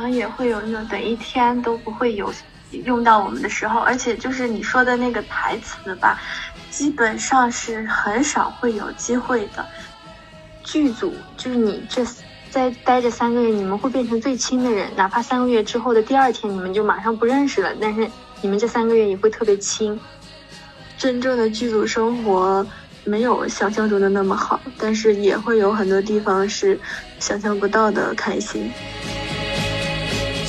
常也会有那种等一天都不会有用到我们的时候，而且就是你说的那个台词吧，基本上是很少会有机会的。剧组就是你这在待着三个月，你们会变成最亲的人，哪怕三个月之后的第二天你们就马上不认识了，但是你们这三个月也会特别亲。真正的剧组生活没有想象中的那么好，但是也会有很多地方是想象不到的开心。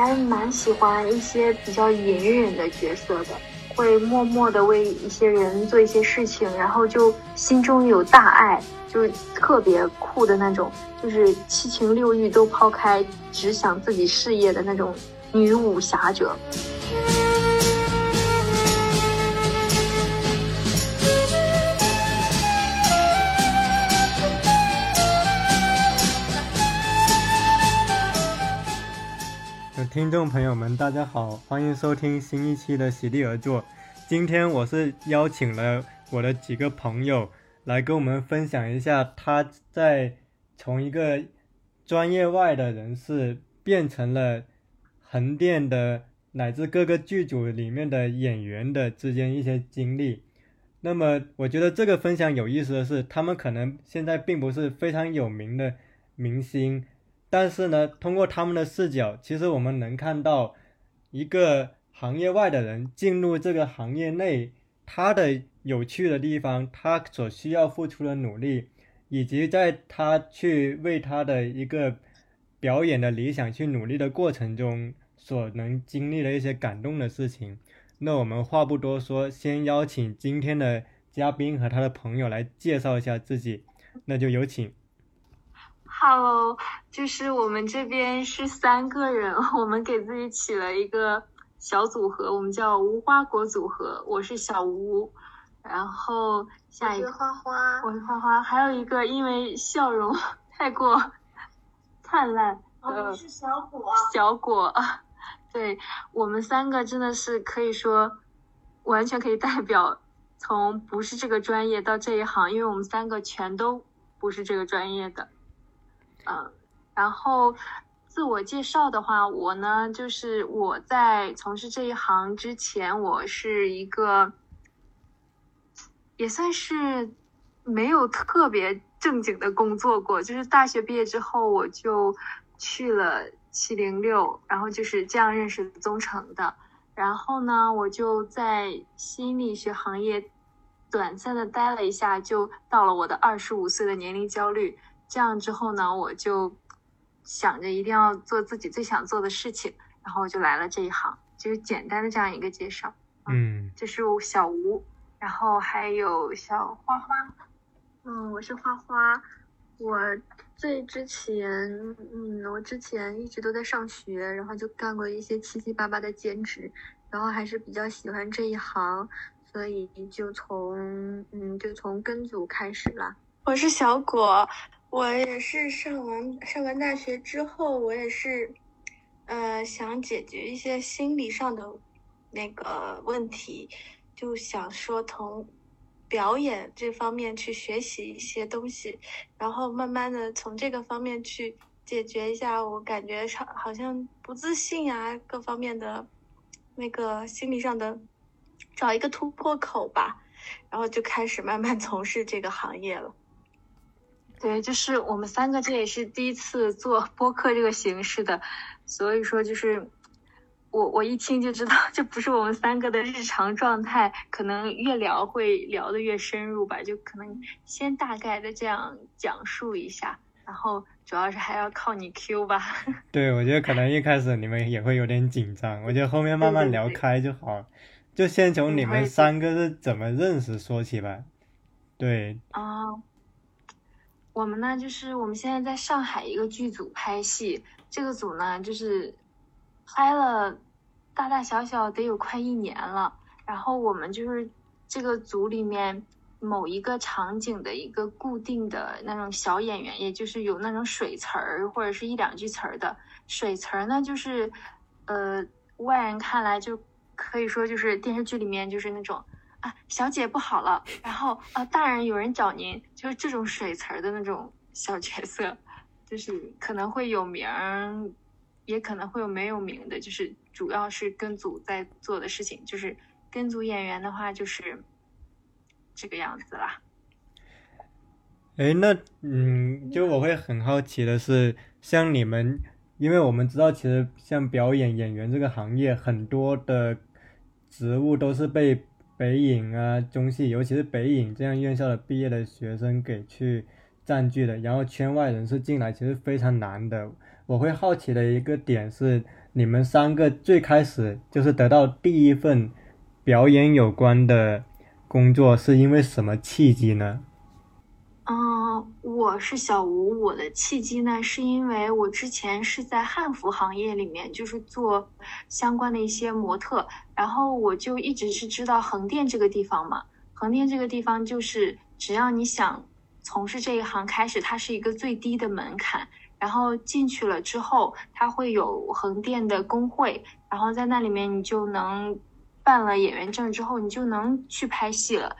还蛮喜欢一些比较隐忍的角色的。会默默的为一些人做一些事情，然后就心中有大爱，就特别酷的那种，就是七情六欲都抛开，只想自己事业的那种女武侠者。听众朋友们，大家好，欢迎收听新一期的《席地而坐》。今天我是邀请了我的几个朋友来跟我们分享一下，他在从一个专业外的人士变成了横店的乃至各个剧组里面的演员的之间一些经历。那么，我觉得这个分享有意思的是，他们可能现在并不是非常有名的明星。但是呢，通过他们的视角，其实我们能看到一个行业外的人进入这个行业内，他的有趣的地方，他所需要付出的努力，以及在他去为他的一个表演的理想去努力的过程中，所能经历的一些感动的事情。那我们话不多说，先邀请今天的嘉宾和他的朋友来介绍一下自己，那就有请。Hello，就是我们这边是三个人，我们给自己起了一个小组合，我们叫无花果组合。我是小吴，然后下一个花花，我是花花，还有一个因为笑容 太过 灿烂，我是小果，小果，对我们三个真的是可以说完全可以代表从不是这个专业到这一行，因为我们三个全都不是这个专业的。嗯，然后自我介绍的话，我呢就是我在从事这一行之前，我是一个也算是没有特别正经的工作过。就是大学毕业之后，我就去了七零六，然后就是这样认识宗成的。然后呢，我就在心理学行业短暂的待了一下，就到了我的二十五岁的年龄焦虑。这样之后呢，我就想着一定要做自己最想做的事情，然后就来了这一行。就是简单的这样一个介绍。嗯，这是小吴，然后还有小花花。嗯，我是花花。我最之前，嗯，我之前一直都在上学，然后就干过一些七七八八的兼职，然后还是比较喜欢这一行，所以就从，嗯，就从跟组开始了。我是小果。我也是上完上完大学之后，我也是，呃，想解决一些心理上的那个问题，就想说从表演这方面去学习一些东西，然后慢慢的从这个方面去解决一下我感觉上好像不自信啊各方面的那个心理上的找一个突破口吧，然后就开始慢慢从事这个行业了。对，就是我们三个，这也是第一次做播客这个形式的，所以说就是我我一听就知道，这不是我们三个的日常状态，可能越聊会聊得越深入吧，就可能先大概的这样讲述一下，然后主要是还要靠你 Q 吧。对，我觉得可能一开始你们也会有点紧张，我觉得后面慢慢聊开就好了，就先从你们三个是怎么认识说起吧。对。啊。我们呢，就是我们现在在上海一个剧组拍戏，这个组呢，就是拍了大大小小得有快一年了。然后我们就是这个组里面某一个场景的一个固定的那种小演员，也就是有那种水词儿或者是一两句词儿的。水词儿呢，就是呃外人看来就可以说就是电视剧里面就是那种。啊，小姐不好了，然后啊，大人有人找您，就是这种水词儿的那种小角色，就是可能会有名儿，也可能会有没有名的，就是主要是跟组在做的事情，就是跟组演员的话就是这个样子啦。哎，那嗯，就我会很好奇的是，像你们，因为我们知道，其实像表演演员这个行业，很多的职务都是被。北影啊，中戏，尤其是北影这样院校的毕业的学生给去占据的，然后圈外人士进来其实非常难的。我会好奇的一个点是，你们三个最开始就是得到第一份表演有关的工作，是因为什么契机呢？我是小吴。我的契机呢，是因为我之前是在汉服行业里面，就是做相关的一些模特，然后我就一直是知道横店这个地方嘛。横店这个地方就是只要你想从事这一行开始，它是一个最低的门槛。然后进去了之后，它会有横店的工会，然后在那里面你就能办了演员证之后，你就能去拍戏了。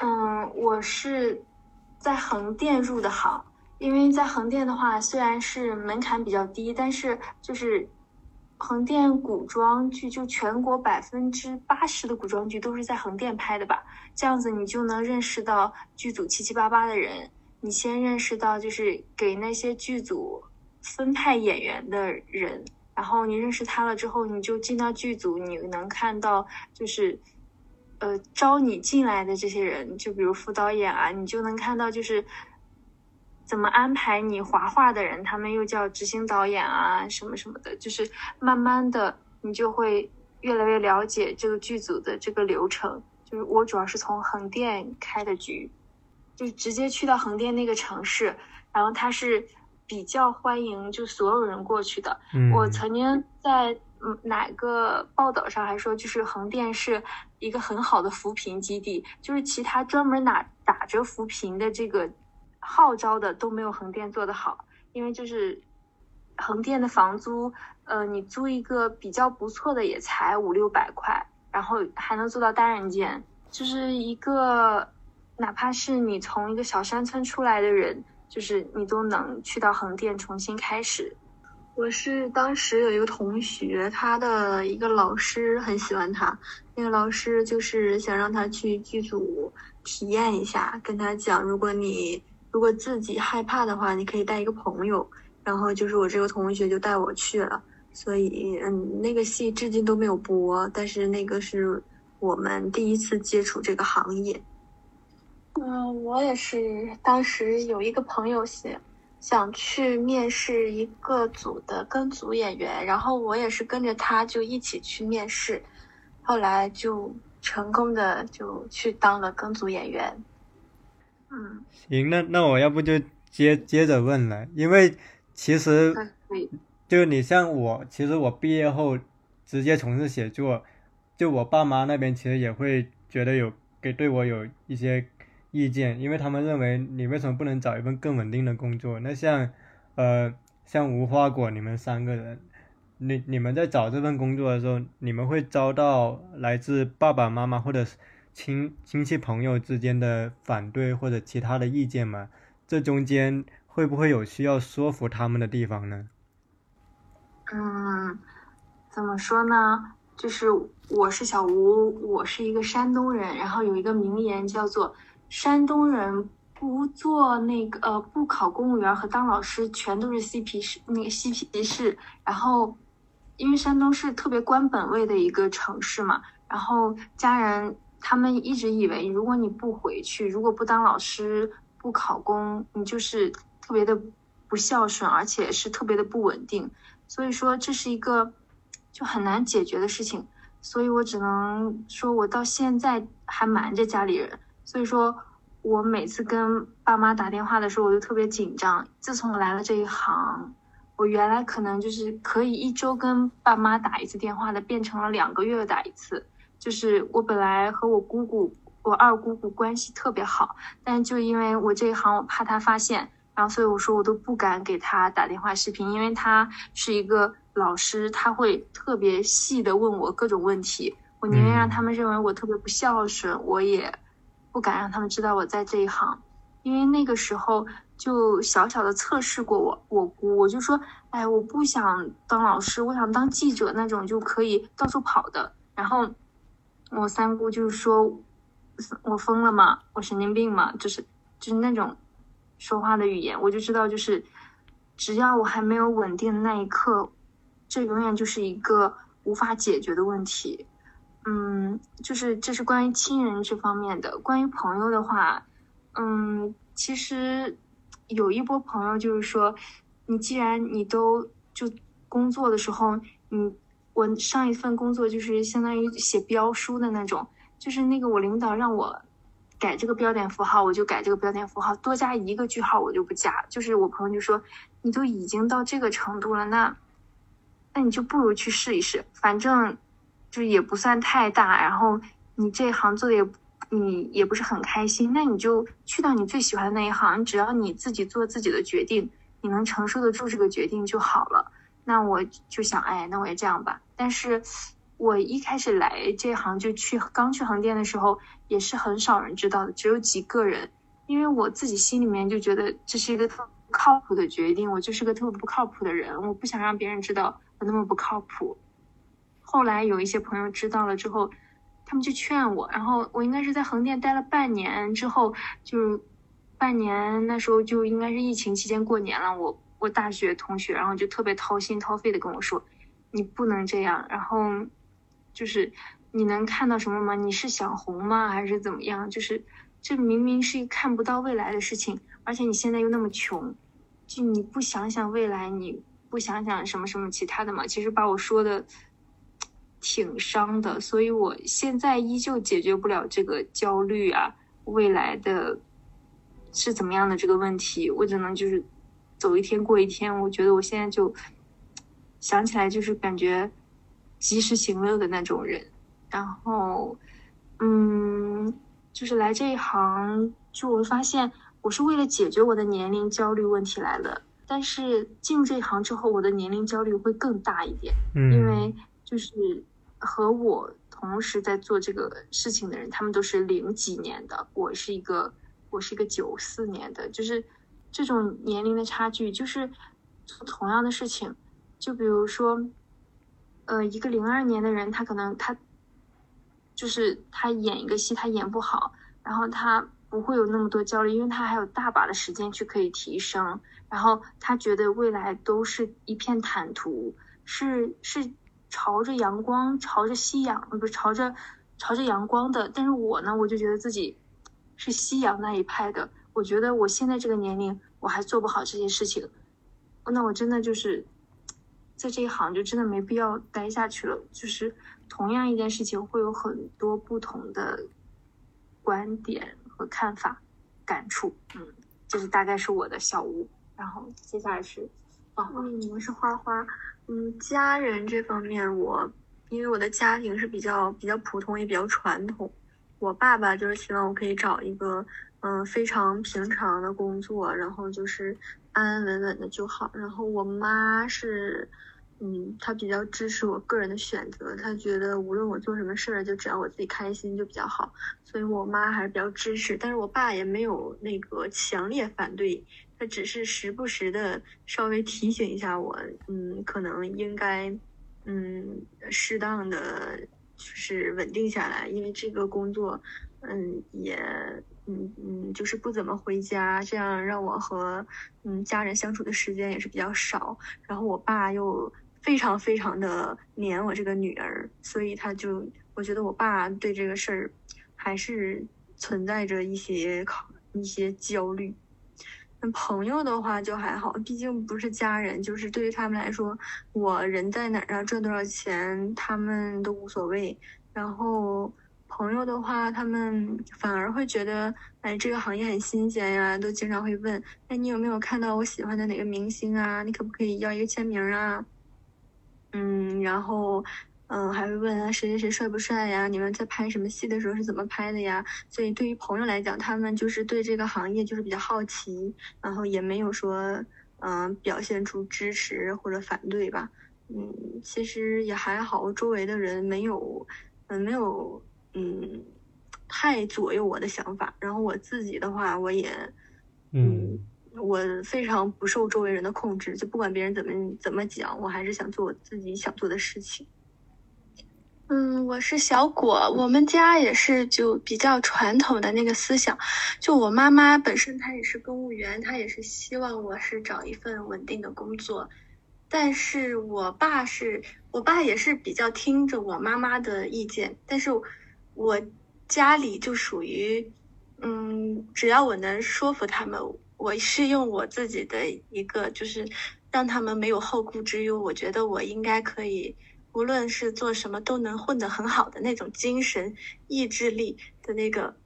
嗯，我是。在横店入的行，因为在横店的话，虽然是门槛比较低，但是就是横店古装剧，就全国百分之八十的古装剧都是在横店拍的吧？这样子你就能认识到剧组七七八八的人，你先认识到就是给那些剧组分派演员的人，然后你认识他了之后，你就进到剧组，你能看到就是。呃，招你进来的这些人，就比如副导演啊，你就能看到就是怎么安排你划画的人，他们又叫执行导演啊，什么什么的，就是慢慢的你就会越来越了解这个剧组的这个流程。就是我主要是从横店开的局，就直接去到横店那个城市，然后他是比较欢迎就所有人过去的。嗯我曾经在。嗯，哪个报道上还说，就是横店是一个很好的扶贫基地，就是其他专门打打着扶贫的这个号召的都没有横店做得好，因为就是横店的房租，呃，你租一个比较不错的也才五六百块，然后还能做到单人间，就是一个哪怕是你从一个小山村出来的人，就是你都能去到横店重新开始。我是当时有一个同学，他的一个老师很喜欢他，那个老师就是想让他去剧组体验一下，跟他讲，如果你如果自己害怕的话，你可以带一个朋友，然后就是我这个同学就带我去了，所以嗯，那个戏至今都没有播，但是那个是我们第一次接触这个行业。嗯，我也是，当时有一个朋友写。想去面试一个组的跟组演员，然后我也是跟着他就一起去面试，后来就成功的就去当了跟组演员。嗯，行，那那我要不就接接着问了，因为其实就你像我，其实我毕业后直接从事写作，就我爸妈那边其实也会觉得有给对我有一些。意见，因为他们认为你为什么不能找一份更稳定的工作？那像，呃，像无花果你们三个人，你你们在找这份工作的时候，你们会遭到来自爸爸妈妈或者亲亲戚朋友之间的反对或者其他的意见吗？这中间会不会有需要说服他们的地方呢？嗯，怎么说呢？就是我是小吴，我是一个山东人，然后有一个名言叫做。山东人不做那个呃，不考公务员和当老师，全都是嬉皮士，那个嬉皮士。然后，因为山东是特别官本位的一个城市嘛，然后家人他们一直以为，如果你不回去，如果不当老师，不考公，你就是特别的不孝顺，而且是特别的不稳定。所以说，这是一个就很难解决的事情。所以我只能说，我到现在还瞒着家里人。所以说，我每次跟爸妈打电话的时候，我就特别紧张。自从来了这一行，我原来可能就是可以一周跟爸妈打一次电话的，变成了两个月打一次。就是我本来和我姑姑、我二姑姑关系特别好，但就因为我这一行，我怕她发现，然后所以我说我都不敢给她打电话视频，因为她是一个老师，她会特别细的问我各种问题。我宁愿让他们认为我特别不孝顺，我也不敢让他们知道我在这一行，因为那个时候就小小的测试过我，我姑我就说，哎，我不想当老师，我想当记者那种就可以到处跑的。然后我三姑就说，我疯了吗？我神经病吗？就是就是那种说话的语言，我就知道，就是只要我还没有稳定的那一刻，这永远就是一个无法解决的问题。嗯，就是这是关于亲人这方面的。关于朋友的话，嗯，其实有一波朋友就是说，你既然你都就工作的时候，你我上一份工作就是相当于写标书的那种，就是那个我领导让我改这个标点符号，我就改这个标点符号，多加一个句号我就不加。就是我朋友就说，你都已经到这个程度了，那那你就不如去试一试，反正。就也不算太大，然后你这行做的也你也不是很开心，那你就去到你最喜欢的那一行，只要你自己做自己的决定，你能承受得住这个决定就好了。那我就想，哎，那我也这样吧。但是，我一开始来这行就去刚去横店的时候，也是很少人知道的，只有几个人，因为我自己心里面就觉得这是一个特不靠谱的决定，我就是个特别不靠谱的人，我不想让别人知道我那么不靠谱。后来有一些朋友知道了之后，他们就劝我，然后我应该是在横店待了半年之后，就是半年那时候就应该是疫情期间过年了，我我大学同学，然后就特别掏心掏肺的跟我说，你不能这样，然后就是你能看到什么吗？你是想红吗？还是怎么样？就是这明明是一看不到未来的事情，而且你现在又那么穷，就你不想想未来，你不想想什么什么其他的吗？其实把我说的。挺伤的，所以我现在依旧解决不了这个焦虑啊，未来的是怎么样的这个问题，我只能就是走一天过一天。我觉得我现在就想起来就是感觉及时行乐的那种人。然后，嗯，就是来这一行，就我发现我是为了解决我的年龄焦虑问题来的，但是进入这一行之后，我的年龄焦虑会更大一点，因为就是。和我同时在做这个事情的人，他们都是零几年的，我是一个我是一个九四年的，就是这种年龄的差距，就是做同样的事情，就比如说，呃，一个零二年的人，他可能他就是他演一个戏，他演不好，然后他不会有那么多焦虑，因为他还有大把的时间去可以提升，然后他觉得未来都是一片坦途，是是。朝着阳光，朝着夕阳，不是朝着朝着阳光的。但是我呢，我就觉得自己是夕阳那一派的。我觉得我现在这个年龄，我还做不好这些事情，那我真的就是在这一行就真的没必要待下去了。就是同样一件事情，会有很多不同的观点和看法、感触。嗯，就是大概是我的小屋。然后接下来是，哦嗯，我是花花。嗯，家人这方面，我因为我的家庭是比较比较普通，也比较传统。我爸爸就是希望我可以找一个嗯非常平常的工作，然后就是安安稳稳的就好。然后我妈是，嗯，她比较支持我个人的选择，她觉得无论我做什么事儿，就只要我自己开心就比较好。所以我妈还是比较支持，但是我爸也没有那个强烈反对。他只是时不时的稍微提醒一下我，嗯，可能应该，嗯，适当的就是稳定下来，因为这个工作，嗯，也，嗯嗯，就是不怎么回家，这样让我和嗯家人相处的时间也是比较少。然后我爸又非常非常的黏我这个女儿，所以他就，我觉得我爸对这个事儿还是存在着一些考一些焦虑。朋友的话就还好，毕竟不是家人，就是对于他们来说，我人在哪儿啊，赚多少钱，他们都无所谓。然后朋友的话，他们反而会觉得，哎，这个行业很新鲜呀，都经常会问，哎，你有没有看到我喜欢的哪个明星啊？你可不可以要一个签名啊？嗯，然后，嗯，还会问啊，谁谁谁帅不帅呀？你们在拍什么戏的时候是怎么拍的呀？所以对于朋友来讲，他们就是对这个行业就是比较好奇，然后也没有说，嗯，表现出支持或者反对吧。嗯，其实也还好，周围的人没有，嗯，没有，嗯，太左右我的想法。然后我自己的话，我也，嗯，我非常不受周围人的控制，就不管别人怎么怎么讲，我还是想做我自己想做的事情。嗯，我是小果，我们家也是就比较传统的那个思想。就我妈妈本身她也是公务员，她也是希望我是找一份稳定的工作。但是我爸是我爸也是比较听着我妈妈的意见，但是我家里就属于，嗯，只要我能说服他们，我是用我自己的一个就是让他们没有后顾之忧，我觉得我应该可以，无论是做什么都能混得很好的那种精神意志力的那个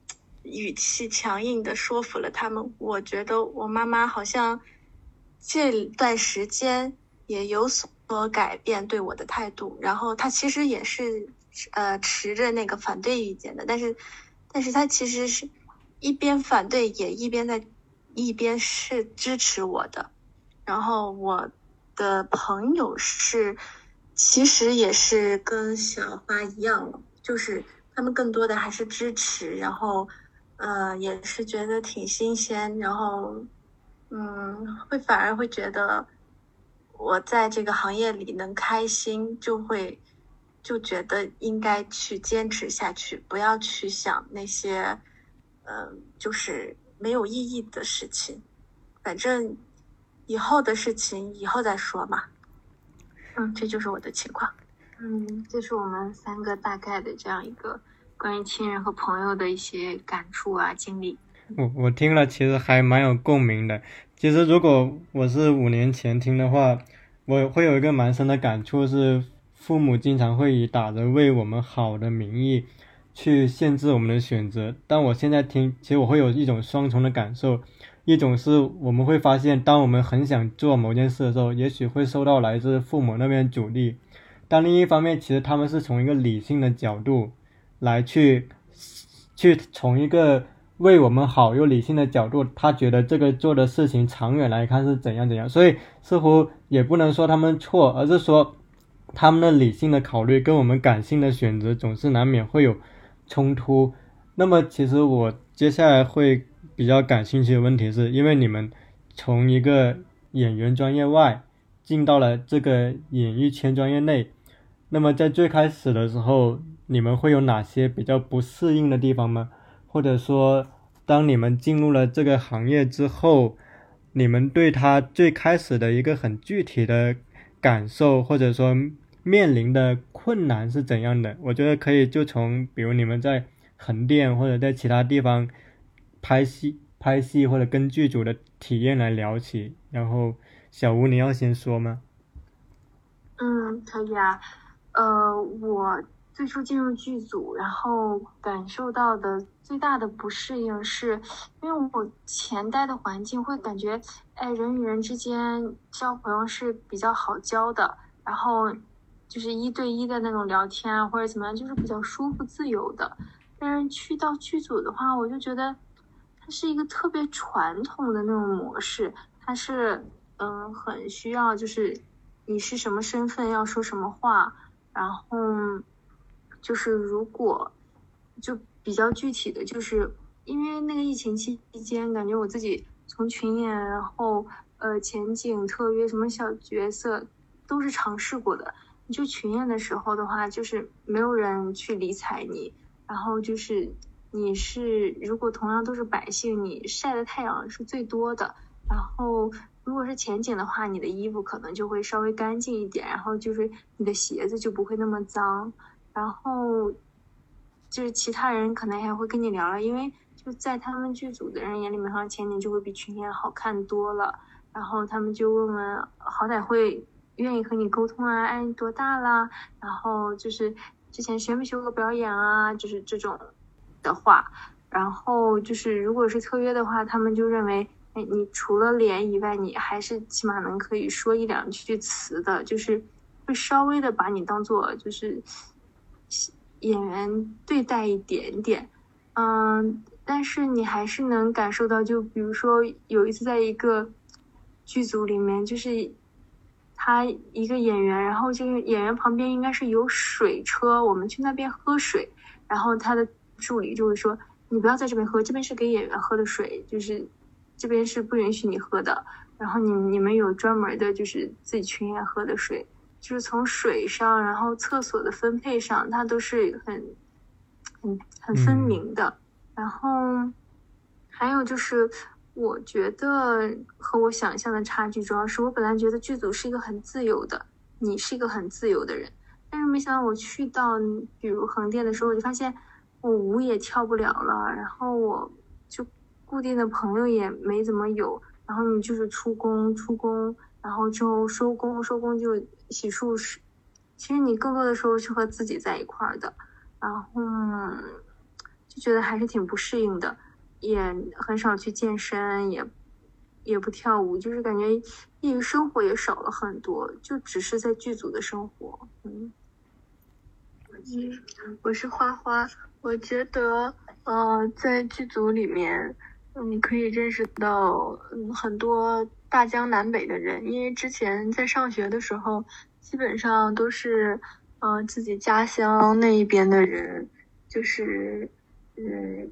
语气强硬的说服了他们。我觉得我妈妈好像这段时间。也有所改变对我的态度，然后她其实也是呃持着那个反对意见的，但是，但是他其实是一边反对也一边在一边是支持我的，然后我的朋友是其实也是跟小花一样，就是他们更多的还是支持，然后呃也是觉得挺新鲜，然后嗯会反而会觉得。我在这个行业里能开心，就会就觉得应该去坚持下去，不要去想那些，嗯，就是没有意义的事情。反正以后的事情以后再说嘛。嗯，这就是我的情况。嗯，这是我们三个大概的这样一个关于亲人和朋友的一些感触啊经历。我我听了，其实还蛮有共鸣的。其实，如果我是五年前听的话，我会有一个蛮深的感触，是父母经常会以打着为我们好的名义去限制我们的选择。但我现在听，其实我会有一种双重的感受：一种是我们会发现，当我们很想做某件事的时候，也许会受到来自父母那边阻力；但另一方面，其实他们是从一个理性的角度来去去从一个。为我们好又理性的角度，他觉得这个做的事情长远来看是怎样怎样，所以似乎也不能说他们错，而是说他们的理性的考虑跟我们感性的选择总是难免会有冲突。那么，其实我接下来会比较感兴趣的问题是，因为你们从一个演员专业外进到了这个演艺圈专业内，那么在最开始的时候，你们会有哪些比较不适应的地方吗？或者说，当你们进入了这个行业之后，你们对他最开始的一个很具体的感受，或者说面临的困难是怎样的？我觉得可以就从比如你们在横店或者在其他地方拍戏、拍戏或者跟剧组的体验来聊起。然后，小吴，你要先说吗？嗯，可以啊。呃，我。最初进入剧组，然后感受到的最大的不适应是，因为我前待的环境会感觉，哎，人与人之间交朋友是比较好交的，然后就是一对一的那种聊天啊，或者怎么样，就是比较舒服自由的。但是去到剧组的话，我就觉得它是一个特别传统的那种模式，它是嗯，很需要就是你是什么身份要说什么话，然后。就是如果就比较具体的，就是因为那个疫情期间，感觉我自己从群演，然后呃前景、特约什么小角色都是尝试过的。你就群演的时候的话，就是没有人去理睬你，然后就是你是如果同样都是百姓，你晒的太阳是最多的。然后如果是前景的话，你的衣服可能就会稍微干净一点，然后就是你的鞋子就不会那么脏。然后，就是其他人可能还会跟你聊聊，因为就在他们剧组的人眼里面，好像前景就会比群演好看多了。然后他们就问问，好歹会愿意和你沟通啊，哎，多大啦？然后就是之前学没学过表演啊，就是这种的话。然后就是如果是特约的话，他们就认为，哎，你除了脸以外，你还是起码能可以说一两句词的，就是会稍微的把你当做就是演员对待一点点。嗯，但是你还是能感受到，就比如说有一次在一个剧组里面，就是他一个演员，然后这个演员旁边应该是有水车，我们去那边喝水，然后他的助理就会说：“你不要在这边喝，这边是给演员喝的水，就是这边是不允许你喝的。然后你你们有专门的，就是自己群演喝的水，就是从水上，然后厕所的分配上，它都是很。”很很分明的，然后还有就是，我觉得和我想象的差距，主要是我本来觉得剧组是一个很自由的，你是一个很自由的人，但是没想到我去到比如横店的时候，我就发现舞也跳不了了，然后我就固定的朋友也没怎么有，然后你就是出工出工，然后之后收工收工就洗漱时，其实你更多的时候是和自己在一块儿的。然后就觉得还是挺不适应的，也很少去健身，也也不跳舞，就是感觉业余生活也少了很多，就只是在剧组的生活。嗯，嗯，我是花花，我觉得呃，在剧组里面，你可以认识到嗯很多大江南北的人，因为之前在上学的时候，基本上都是。嗯，自己家乡那一边的人，就是，嗯，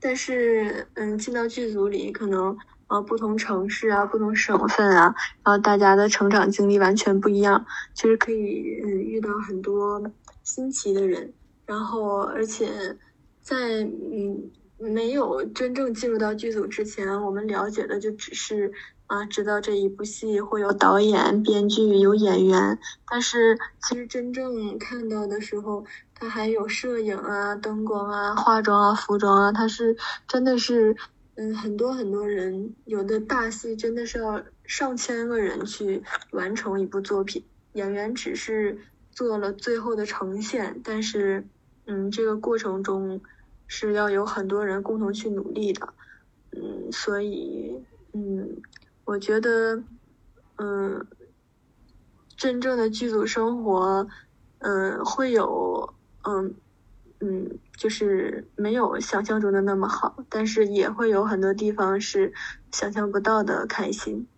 但是，嗯，进到剧组里，可能，呃，不同城市啊，不同省份啊，然后大家的成长经历完全不一样，其实可以，嗯，遇到很多新奇的人，然后，而且，在，嗯，没有真正进入到剧组之前，我们了解的就只是。啊，知道这一部戏会有导演、编剧、有演员，但是其实真正看到的时候，它还有摄影啊、灯光啊、化妆啊、服装啊，它是真的是，嗯，很多很多人，有的大戏真的是要上千个人去完成一部作品，演员只是做了最后的呈现，但是，嗯，这个过程中是要有很多人共同去努力的，嗯，所以，嗯。我觉得，嗯，真正的剧组生活，嗯，会有，嗯，嗯，就是没有想象中的那么好，但是也会有很多地方是想象不到的开心。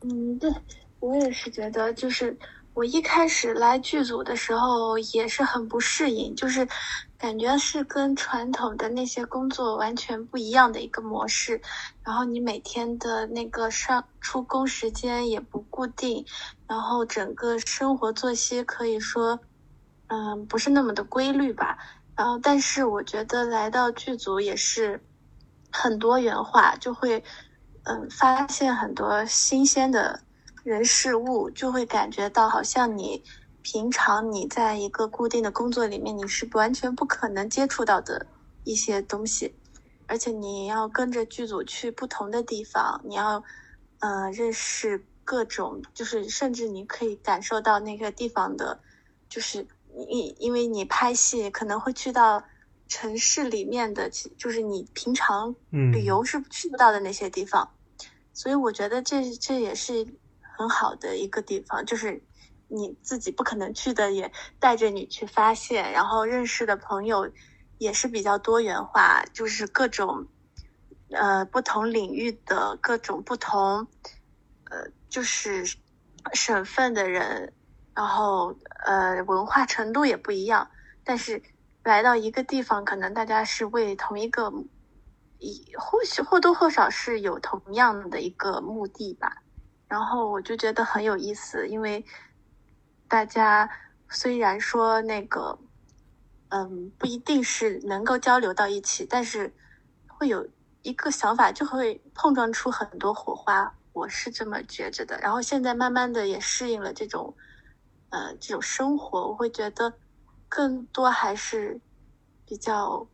嗯，对我也是觉得，就是我一开始来剧组的时候也是很不适应，就是。感觉是跟传统的那些工作完全不一样的一个模式，然后你每天的那个上出工时间也不固定，然后整个生活作息可以说，嗯，不是那么的规律吧。然后，但是我觉得来到剧组也是很多元化，就会嗯发现很多新鲜的人事物，就会感觉到好像你。平常你在一个固定的工作里面，你是完全不可能接触到的一些东西，而且你要跟着剧组去不同的地方，你要，呃，认识各种，就是甚至你可以感受到那个地方的，就是你因为你拍戏可能会去到城市里面的，就是你平常旅游是去不到的那些地方，所以我觉得这这也是很好的一个地方，就是。你自己不可能去的，也带着你去发现，然后认识的朋友也是比较多元化，就是各种呃不同领域的各种不同呃就是省份的人，然后呃文化程度也不一样，但是来到一个地方，可能大家是为同一个一或许或多或少是有同样的一个目的吧，然后我就觉得很有意思，因为。大家虽然说那个，嗯，不一定是能够交流到一起，但是会有一个想法，就会碰撞出很多火花。我是这么觉着的。然后现在慢慢的也适应了这种，呃，这种生活，我会觉得更多还是比较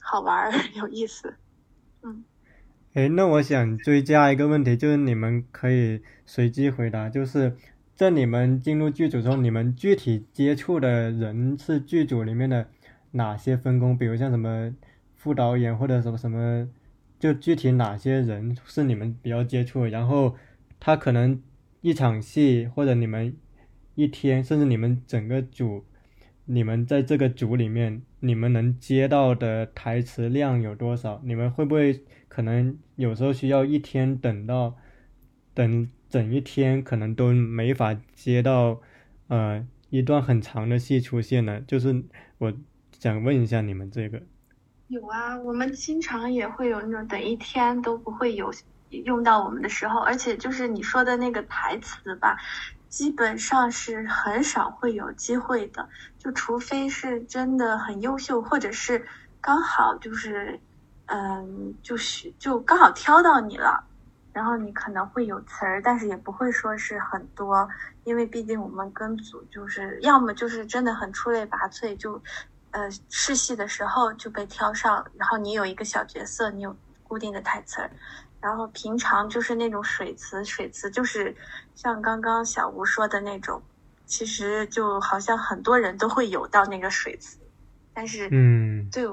好玩儿 有意思。诶，那我想追加一个问题，就是你们可以随机回答，就是。在你们进入剧组之后，你们具体接触的人是剧组里面的哪些分工？比如像什么副导演或者什么什么，就具体哪些人是你们比较接触？然后他可能一场戏或者你们一天，甚至你们整个组，你们在这个组里面，你们能接到的台词量有多少？你们会不会可能有时候需要一天等到等？整一天可能都没法接到，呃，一段很长的戏出现了。就是我想问一下你们这个，有啊，我们经常也会有那种等一天都不会有用到我们的时候，而且就是你说的那个台词吧，基本上是很少会有机会的，就除非是真的很优秀，或者是刚好就是，嗯，就是就刚好挑到你了。然后你可能会有词儿，但是也不会说是很多，因为毕竟我们跟组就是要么就是真的很出类拔萃，就，呃试戏的时候就被挑上，然后你有一个小角色，你有固定的台词儿，然后平常就是那种水词，水词就是像刚刚小吴说的那种，其实就好像很多人都会有到那个水词，但是嗯，对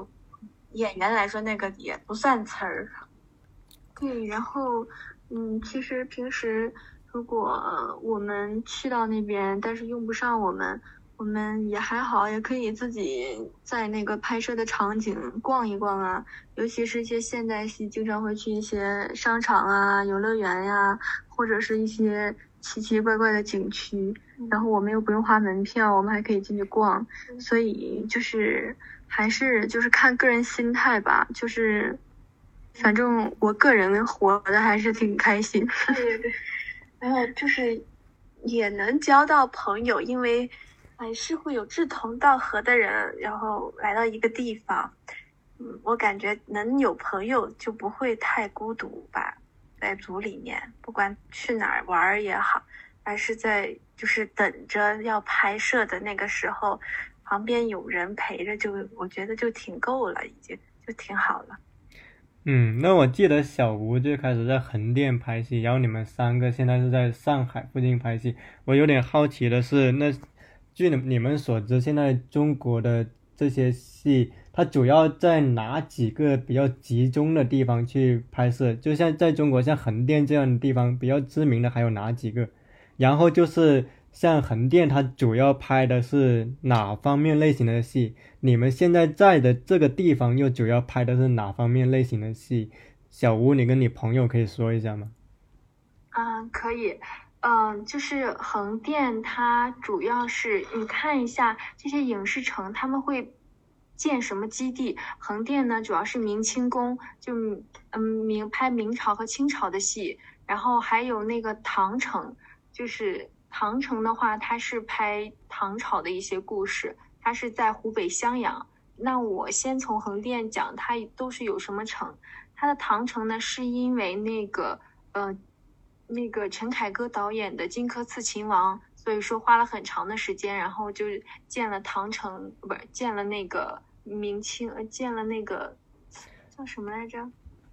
演员来说那个也不算词儿，对，然后。嗯，其实平时如果我们去到那边，但是用不上我们，我们也还好，也可以自己在那个拍摄的场景逛一逛啊。尤其是一些现代戏，经常会去一些商场啊、游乐园呀，或者是一些奇奇怪怪的景区。然后我们又不用花门票，我们还可以进去逛。所以就是还是就是看个人心态吧，就是。反正我个人活的还是挺开心，对对对，然后就是也能交到朋友，因为还是会有志同道合的人，然后来到一个地方，嗯，我感觉能有朋友就不会太孤独吧，在组里面，不管去哪儿玩也好，还是在就是等着要拍摄的那个时候，旁边有人陪着，就我觉得就挺够了，已经就挺好了。嗯，那我记得小吴最开始在横店拍戏，然后你们三个现在是在上海附近拍戏。我有点好奇的是，那据你你们所知，现在中国的这些戏，它主要在哪几个比较集中的地方去拍摄？就像在中国，像横店这样的地方比较知名的还有哪几个？然后就是。像横店，它主要拍的是哪方面类型的戏？你们现在在的这个地方又主要拍的是哪方面类型的戏？小吴，你跟你朋友可以说一下吗？嗯，可以。嗯，就是横店，它主要是你看一下这些影视城，他们会建什么基地？横店呢，主要是明清宫，就嗯明拍明朝和清朝的戏，然后还有那个唐城，就是。唐城的话，它是拍唐朝的一些故事，它是在湖北襄阳。那我先从横店讲，它都是有什么城？它的唐城呢，是因为那个呃，那个陈凯歌导演的《荆轲刺秦王》，所以说花了很长的时间，然后就建了唐城，不是建了那个明清，呃，建了那个叫什么来着？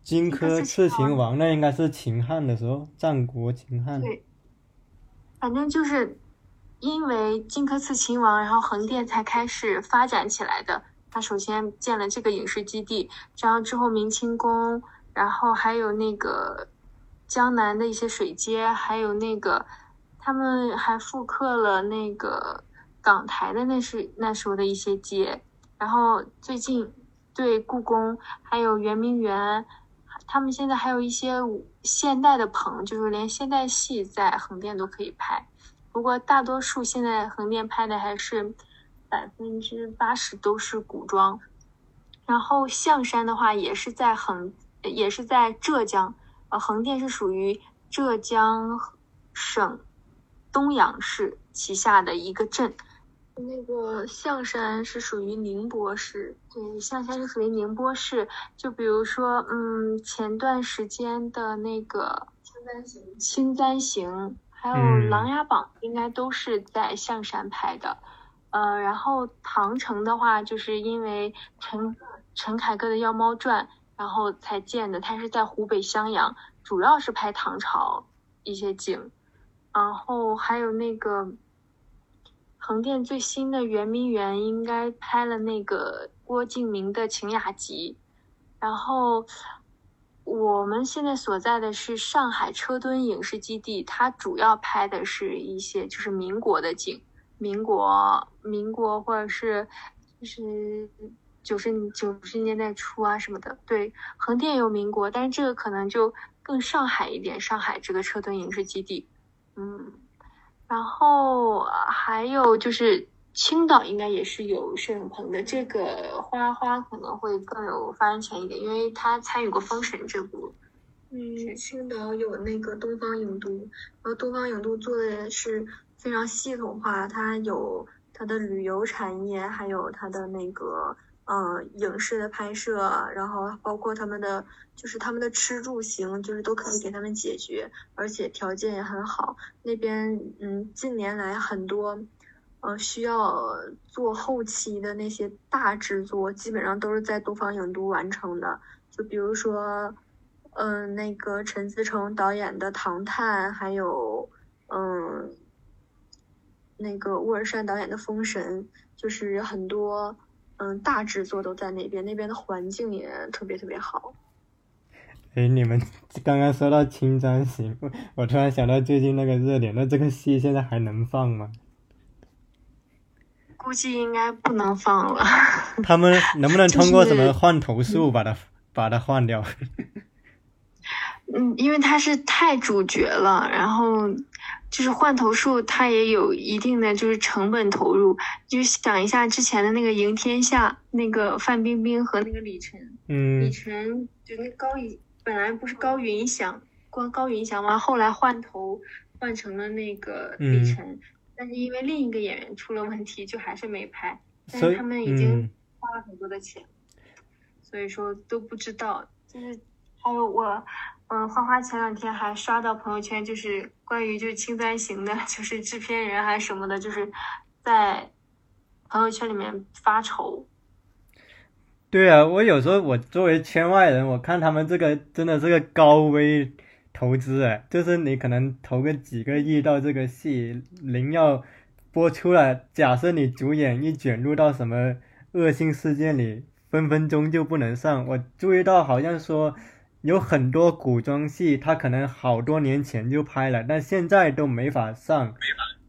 荆轲刺秦王，那应该是秦汉的时候，战国秦汉。对。反正就是因为荆轲刺秦王，然后横店才开始发展起来的。他首先建了这个影视基地，然后之后明清宫，然后还有那个江南的一些水街，还有那个他们还复刻了那个港台的那是那时候的一些街。然后最近对故宫还有圆明园。他们现在还有一些现代的棚，就是连现代戏在横店都可以拍。不过大多数现在横店拍的还是百分之八十都是古装。然后象山的话也是在横，也是在浙江。呃，横店是属于浙江省东阳市旗下的一个镇。那个象山是属于宁波市，对，象山是属于宁波市。就比如说，嗯，前段时间的那个《青簪行》，《青簪行》，还有《琅琊榜》，应该都是在象山拍的。呃，然后唐城的话，就是因为陈陈凯歌的《妖猫传》，然后才建的。它是在湖北襄阳，主要是拍唐朝一些景。然后还有那个横店最新的圆明园应该拍了那个郭敬明的《晴雅集》，然后我们现在所在的是上海车墩影视基地，它主要拍的是一些就是民国的景，民国民国或者是就是九十九十年代初啊什么的。对，横店有民国，但是这个可能就更上海一点，上海这个车墩影视基地。嗯，然后还有就是青岛应该也是有摄影棚的，这个花花可能会更有发言权一点，因为他参与过《封神》这部。嗯，青岛有那个东方影都，然后东方影都做的是非常系统化，它有它的旅游产业，还有它的那个。嗯，影视的拍摄，然后包括他们的，就是他们的吃住行，就是都可以给他们解决，而且条件也很好。那边，嗯，近年来很多，呃，需要做后期的那些大制作，基本上都是在东方影都完成的。就比如说，嗯，那个陈思诚导演的《唐探》，还有，嗯，那个乌尔善导演的《封神》，就是很多。嗯，大制作都在那边，那边的环境也特别特别好。哎，你们 刚刚说到《清真行》，我突然想到最近那个热点，那这个戏现在还能放吗？估计应该不能放了。他们能不能通过什么换投诉把它把它换掉？嗯，因为他是太主角了，然后。就是换头术，他也有一定的就是成本投入。就想一下之前的那个《赢天下》，那个范冰冰和那个李晨，嗯，李晨就那高云本来不是高云翔，光高云翔嘛，后来换头换成了那个李晨，但是因为另一个演员出了问题，就还是没拍。但是他们已经花了很多的钱，所以说都不知道。就是还有我。嗯，花花前两天还刷到朋友圈，就是关于就是《青簪行》的，就是制片人还是什么的，就是在朋友圈里面发愁。对啊，我有时候我作为圈外人，我看他们这个真的是个高危投资哎，就是你可能投个几个亿到这个戏，零要播出来，假设你主演一卷入到什么恶性事件里，分分钟就不能上。我注意到好像说。有很多古装戏，他可能好多年前就拍了，但现在都没法上。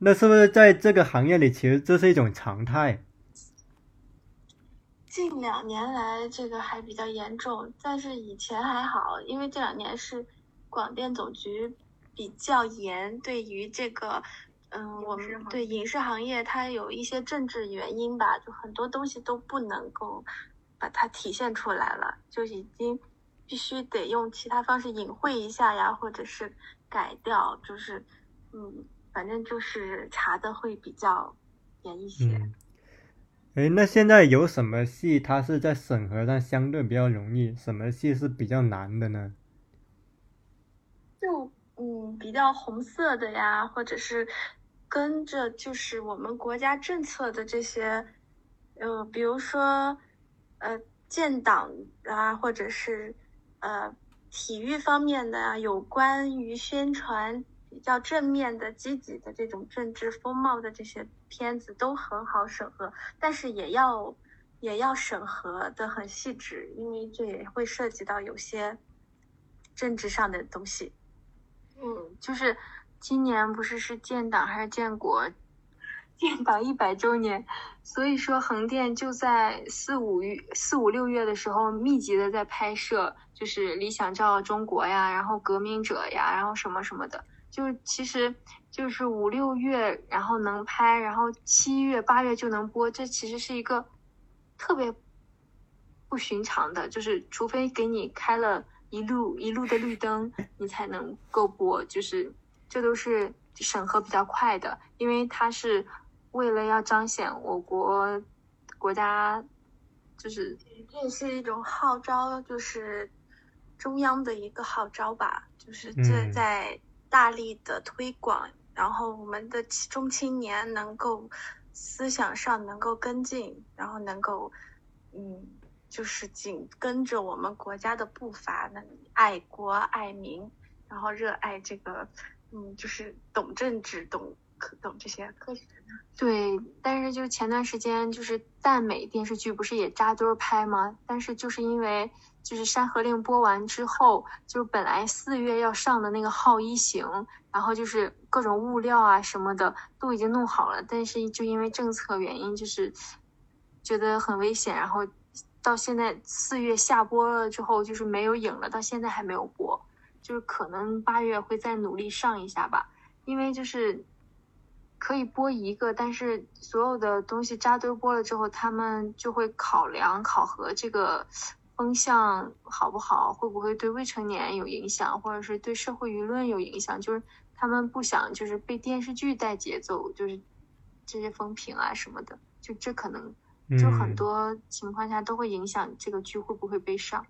那是不是在这个行业里，其实这是一种常态？近两年来，这个还比较严重，但是以前还好，因为这两年是广电总局比较严，对于这个，嗯，我们对影视行业，它有一些政治原因吧，就很多东西都不能够把它体现出来了，就已经。必须得用其他方式隐晦一下呀，或者是改掉，就是，嗯，反正就是查的会比较严一些。哎，那现在有什么戏它是在审核上相对比较容易，什么戏是比较难的呢？就嗯，比较红色的呀，或者是跟着就是我们国家政策的这些，呃，比如说呃建党啊，或者是。呃，体育方面的有关于宣传比较正面的、积极的这种政治风貌的这些片子都很好审核，但是也要也要审核的很细致，因为这也会涉及到有些政治上的东西。嗯，就是今年不是是建党还是建国？建党一百周年，所以说横店就在四五月、四五六月的时候密集的在拍摄，就是理想照中国呀，然后革命者呀，然后什么什么的，就其实就是五六月然后能拍，然后七月八月就能播，这其实是一个特别不寻常的，就是除非给你开了一路一路的绿灯，你才能够播，就是这都是审核比较快的，因为它是。为了要彰显我国国家，就是这也是一种号召，就是中央的一个号召吧，就是这在大力的推广，然后我们的中青年能够思想上能够跟进，然后能够嗯，就是紧跟着我们国家的步伐，能爱国爱民，然后热爱这个嗯，就是懂政治、懂科、懂这些科学。对，但是就前段时间就是耽美电视剧不是也扎堆拍吗？但是就是因为就是《山河令》播完之后，就本来四月要上的那个《好一行》，然后就是各种物料啊什么的都已经弄好了，但是就因为政策原因，就是觉得很危险，然后到现在四月下播了之后，就是没有影了，到现在还没有播，就是可能八月会再努力上一下吧，因为就是。可以播一个，但是所有的东西扎堆播了之后，他们就会考量考核这个风向好不好，会不会对未成年有影响，或者是对社会舆论有影响。就是他们不想就是被电视剧带节奏，就是这些风评啊什么的，就这可能就很多情况下都会影响这个剧会不会被上。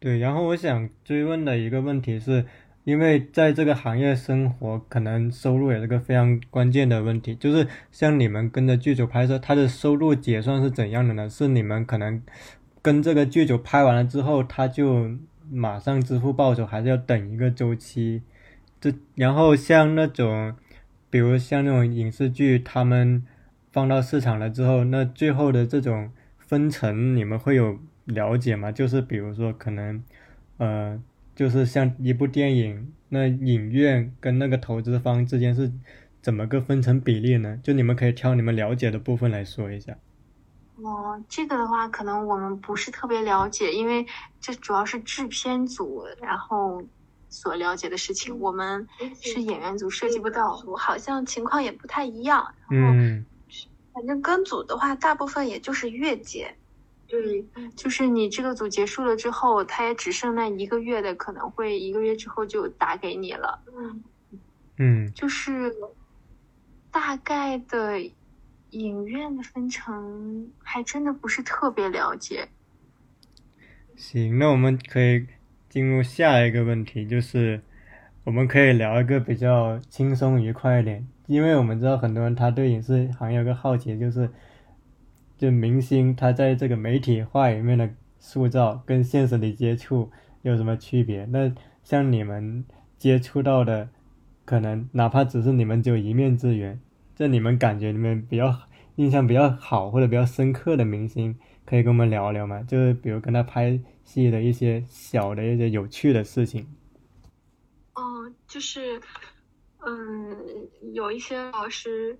对，然后我想追问的一个问题是。因为在这个行业生活，可能收入也是个非常关键的问题。就是像你们跟着剧组拍摄，他的收入结算是怎样的呢？是你们可能跟这个剧组拍完了之后，他就马上支付报酬，还是要等一个周期？这然后像那种，比如像那种影视剧，他们放到市场了之后，那最后的这种分成，你们会有了解吗？就是比如说可能，呃。就是像一部电影，那影院跟那个投资方之间是怎么个分成比例呢？就你们可以挑你们了解的部分来说一下。哦，这个的话，可能我们不是特别了解，因为这主要是制片组然后所了解的事情，我们是演员组涉及不到，好像情况也不太一样。嗯，反正跟组的话，大部分也就是月结。对，就是你这个组结束了之后，他也只剩那一个月的，可能会一个月之后就打给你了。嗯，嗯，就是大概的影院的分成，还真的不是特别了解。行，那我们可以进入下一个问题，就是我们可以聊一个比较轻松愉快一点，因为我们知道很多人他对影视行业有个好奇，就是。就明星他在这个媒体话里面的塑造跟现实里接触有什么区别？那像你们接触到的，可能哪怕只是你们只有一面之缘，这你们感觉你们比较印象比较好或者比较深刻的明星，可以跟我们聊聊吗？就是比如跟他拍戏的一些小的一些有趣的事情。哦，就是，嗯，有一些老师。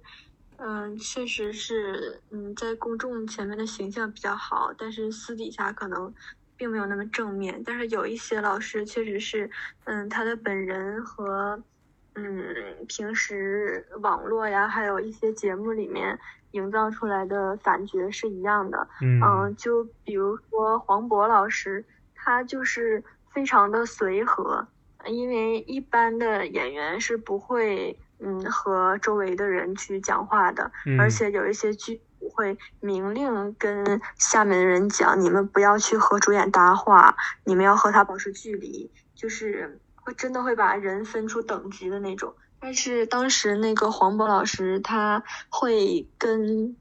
嗯，确实是，嗯，在公众前面的形象比较好，但是私底下可能并没有那么正面。但是有一些老师确实是，嗯，他的本人和，嗯，平时网络呀，还有一些节目里面营造出来的感觉是一样的。嗯，就比如说黄渤老师，他就是非常的随和，因为一般的演员是不会。嗯，和周围的人去讲话的，而且有一些剧会明令跟下面的人讲，你们不要去和主演搭话，你们要和他保持距离，就是会真的会把人分出等级的那种。但是当时那个黄渤老师，他会跟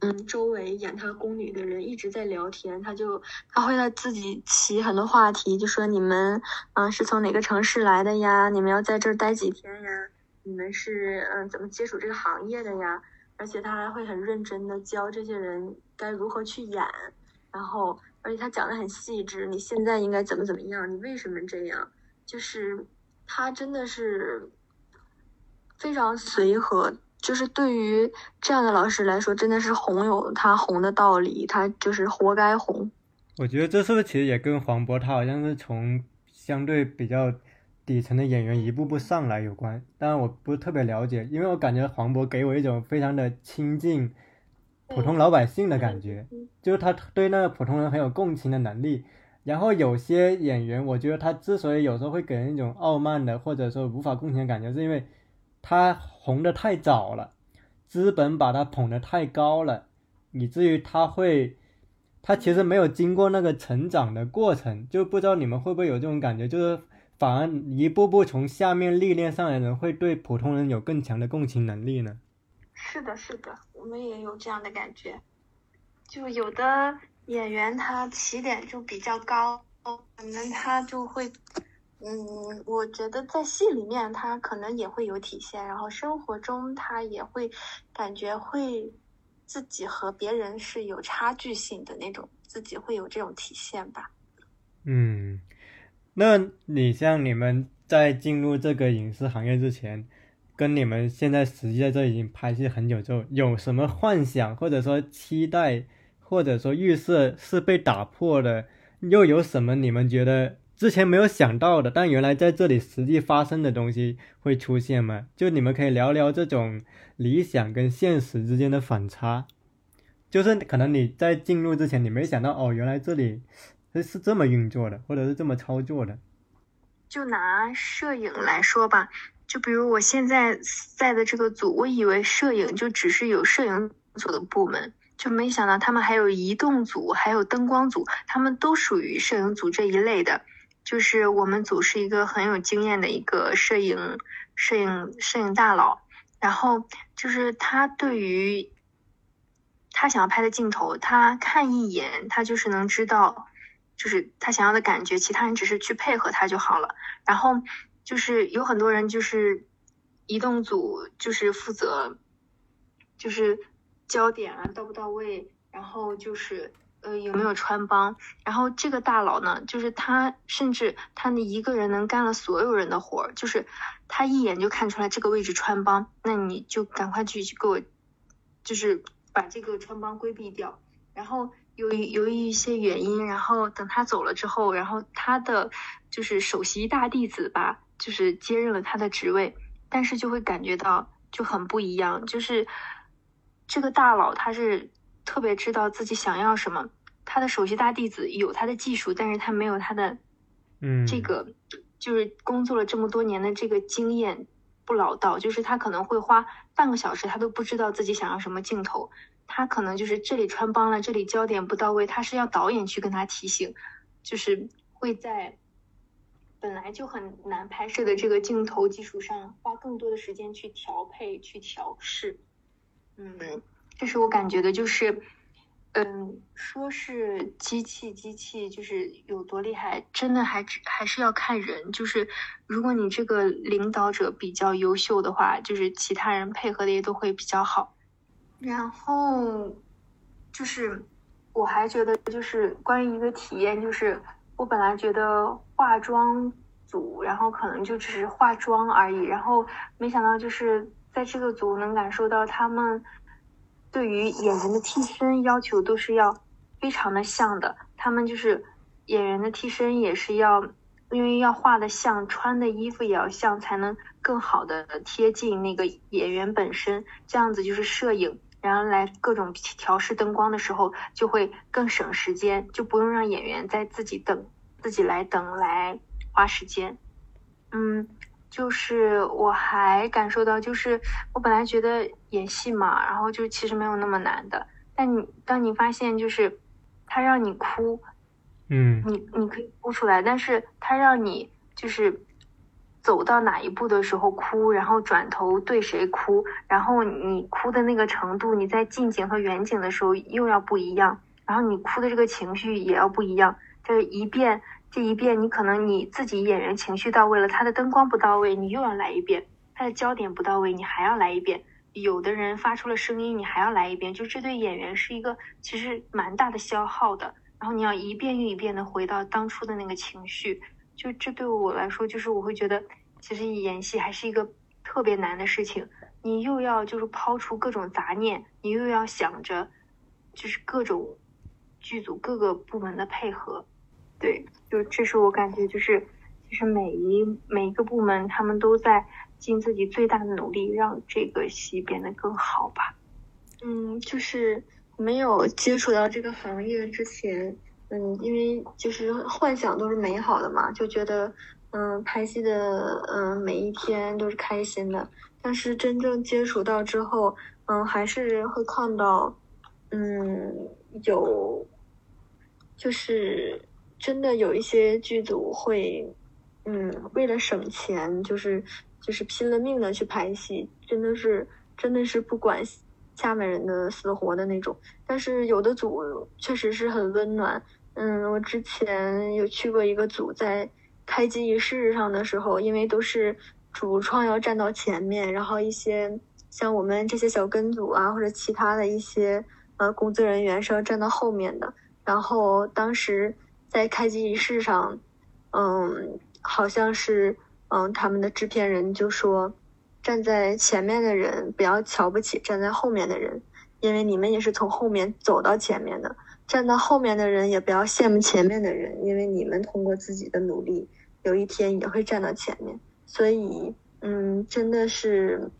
嗯周围演他宫女的人一直在聊天，他就他会他自己起很多话题，就说你们嗯是从哪个城市来的呀？你们要在这儿待几天呀？你们是嗯怎么接触这个行业的呀？而且他还会很认真的教这些人该如何去演，然后而且他讲的很细致。你现在应该怎么怎么样？你为什么这样？就是他真的是非常随和，就是对于这样的老师来说，真的是红有他红的道理，他就是活该红。我觉得这是不是其实也跟黄渤他好像是从相对比较。底层的演员一步步上来有关，当然我不是特别了解，因为我感觉黄渤给我一种非常的亲近普通老百姓的感觉，就是他对那个普通人很有共情的能力。然后有些演员，我觉得他之所以有时候会给人一种傲慢的或者说无法共情的感觉，是因为他红的太早了，资本把他捧得太高了，以至于他会，他其实没有经过那个成长的过程，就不知道你们会不会有这种感觉，就是。反而一步步从下面历练上来的人，会对普通人有更强的共情能力呢。是的，是的，我们也有这样的感觉。就有的演员他起点就比较高，可能他就会嗯，我觉得在戏里面他可能也会有体现，然后生活中他也会感觉会自己和别人是有差距性的那种，自己会有这种体现吧。嗯，那你像你们在进入这个影视行业之前，跟你们现在实际在这已经拍戏很久之后，有什么幻想或者说期待，或者说预设是被打破的？又有什么你们觉得？之前没有想到的，但原来在这里实际发生的东西会出现吗？就你们可以聊聊这种理想跟现实之间的反差，就是可能你在进入之前你没想到哦，原来这里是这么运作的，或者是这么操作的。就拿摄影来说吧，就比如我现在在的这个组，我以为摄影就只是有摄影组的部门，就没想到他们还有移动组，还有灯光组，他们都属于摄影组这一类的。就是我们组是一个很有经验的一个摄影摄影摄影大佬，然后就是他对于他想要拍的镜头，他看一眼，他就是能知道，就是他想要的感觉，其他人只是去配合他就好了。然后就是有很多人就是移动组，就是负责就是焦点啊到不到位，然后就是。呃，有没有穿帮？然后这个大佬呢，就是他，甚至他那一个人能干了所有人的活儿，就是他一眼就看出来这个位置穿帮，那你就赶快去给我，就是把这个穿帮规避掉。然后由于由于一些原因，然后等他走了之后，然后他的就是首席大弟子吧，就是接任了他的职位，但是就会感觉到就很不一样，就是这个大佬他是特别知道自己想要什么。他的首席大弟子有他的技术，但是他没有他的，嗯，这个就是工作了这么多年的这个经验不老道，就是他可能会花半个小时，他都不知道自己想要什么镜头，他可能就是这里穿帮了，这里焦点不到位，他是要导演去跟他提醒，就是会在本来就很难拍摄的这个镜头基础上，花更多的时间去调配、去调试。嗯，这是我感觉的，就是。嗯，说是机器，机器就是有多厉害，真的还还是要看人。就是如果你这个领导者比较优秀的话，就是其他人配合的也都会比较好。然后就是我还觉得，就是关于一个体验，就是我本来觉得化妆组，然后可能就只是化妆而已，然后没想到就是在这个组能感受到他们。对于演员的替身要求都是要非常的像的，他们就是演员的替身也是要，因为要画的像，穿的衣服也要像，才能更好的贴近那个演员本身。这样子就是摄影，然后来各种调试灯光的时候就会更省时间，就不用让演员在自己等，自己来等来花时间。嗯。就是我还感受到，就是我本来觉得演戏嘛，然后就其实没有那么难的。但你当你发现，就是他让你哭，嗯，你你可以哭出来，但是他让你就是走到哪一步的时候哭，然后转头对谁哭，然后你哭的那个程度，你在近景和远景的时候又要不一样，然后你哭的这个情绪也要不一样，这一遍。这一遍，你可能你自己演员情绪到位了，他的灯光不到位，你又要来一遍；他的焦点不到位，你还要来一遍。有的人发出了声音，你还要来一遍。就这对演员是一个其实蛮大的消耗的。然后你要一遍又一遍的回到当初的那个情绪，就这对我来说，就是我会觉得，其实演戏还是一个特别难的事情。你又要就是抛出各种杂念，你又要想着就是各种剧组各个部门的配合。对，就这是我感觉，就是就是每一每一个部门，他们都在尽自己最大的努力，让这个戏变得更好吧。嗯，就是没有接触到这个行业之前，嗯，因为就是幻想都是美好的嘛，就觉得嗯拍戏的嗯每一天都是开心的。但是真正接触到之后，嗯，还是会看到，嗯，有就是。真的有一些剧组会，嗯，为了省钱，就是就是拼了命的去拍戏，真的是真的是不管下面人的死活的那种。但是有的组确实是很温暖，嗯，我之前有去过一个组，在开机仪式上的时候，因为都是主创要站到前面，然后一些像我们这些小跟组啊，或者其他的一些呃工作人员是要站到后面的。然后当时在开机仪式上，嗯，好像是嗯他们的制片人就说，站在前面的人不要瞧不起站在后面的人，因为你们也是从后面走到前面的。站到后面的人也不要羡慕前面的人，因为你们通过自己的努力，有一天也会站到前面。所以，嗯，真的是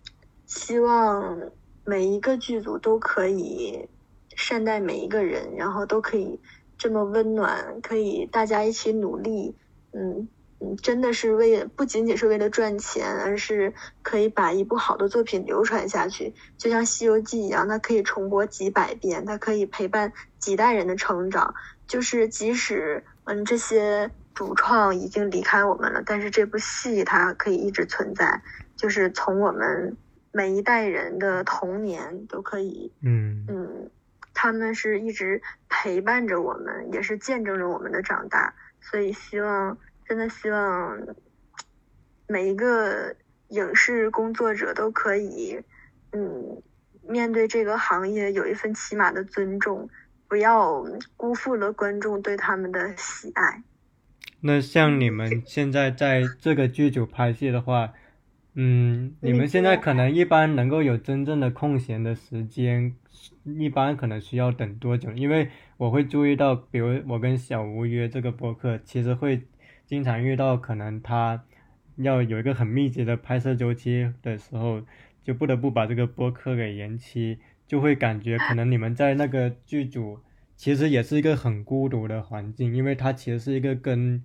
希望每一个剧组都可以善待每一个人，然后都可以这么温暖，可以大家一起努力，嗯。嗯，真的是为不仅仅是为了赚钱，而是可以把一部好的作品流传下去，就像《西游记》一样，它可以重播几百遍，它可以陪伴几代人的成长。就是即使嗯这些主创已经离开我们了，但是这部戏它可以一直存在，就是从我们每一代人的童年都可以，嗯嗯，他们是一直陪伴着我们，也是见证着我们的长大，所以希望。真的希望每一个影视工作者都可以，嗯，面对这个行业有一份起码的尊重，不要辜负了观众对他们的喜爱。那像你们现在在这个剧组拍戏的话，嗯，你们现在可能一般能够有真正的空闲的时间，一般可能需要等多久？因为我会注意到，比如我跟小吴约这个播客，其实会。经常遇到可能他要有一个很密集的拍摄周期的时候，就不得不把这个播客给延期，就会感觉可能你们在那个剧组其实也是一个很孤独的环境，因为它其实是一个跟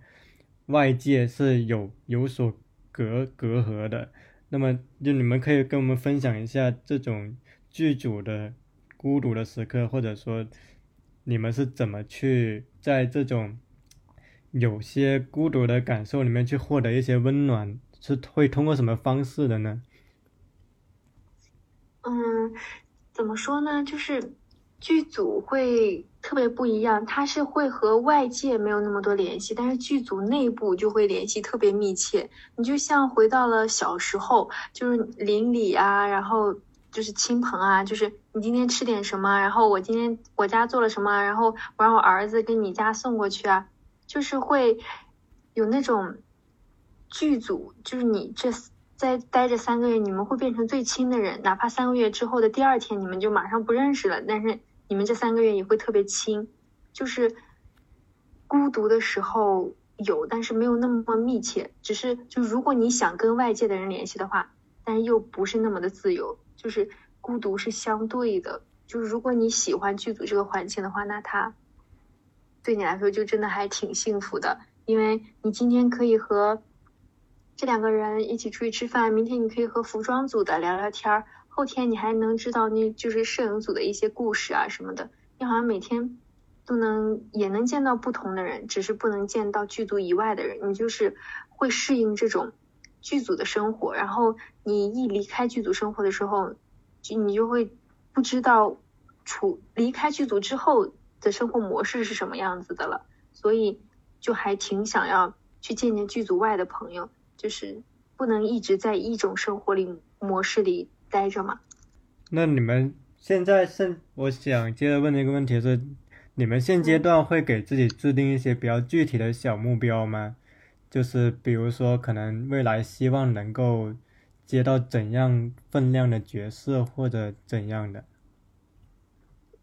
外界是有有所隔隔阂的。那么就你们可以跟我们分享一下这种剧组的孤独的时刻，或者说你们是怎么去在这种。有些孤独的感受里面去获得一些温暖，是会通过什么方式的呢？嗯，怎么说呢？就是剧组会特别不一样，它是会和外界没有那么多联系，但是剧组内部就会联系特别密切。你就像回到了小时候，就是邻里啊，然后就是亲朋啊，就是你今天吃点什么，然后我今天我家做了什么，然后我让我儿子跟你家送过去啊。就是会有那种剧组，就是你这在待着三个月，你们会变成最亲的人，哪怕三个月之后的第二天你们就马上不认识了，但是你们这三个月也会特别亲。就是孤独的时候有，但是没有那么密切。只是就如果你想跟外界的人联系的话，但是又不是那么的自由。就是孤独是相对的。就是如果你喜欢剧组这个环境的话，那他。对你来说就真的还挺幸福的，因为你今天可以和这两个人一起出去吃饭，明天你可以和服装组的聊聊天儿，后天你还能知道那就是摄影组的一些故事啊什么的。你好像每天都能也能见到不同的人，只是不能见到剧组以外的人。你就是会适应这种剧组的生活，然后你一离开剧组生活的时候，就你就会不知道处离开剧组之后。的生活模式是什么样子的了，所以就还挺想要去见见剧组外的朋友，就是不能一直在一种生活里模式里待着嘛。那你们现在是，我想接着问的一个问题是，你们现阶段会给自己制定一些比较具体的小目标吗？就是比如说，可能未来希望能够接到怎样分量的角色，或者怎样的？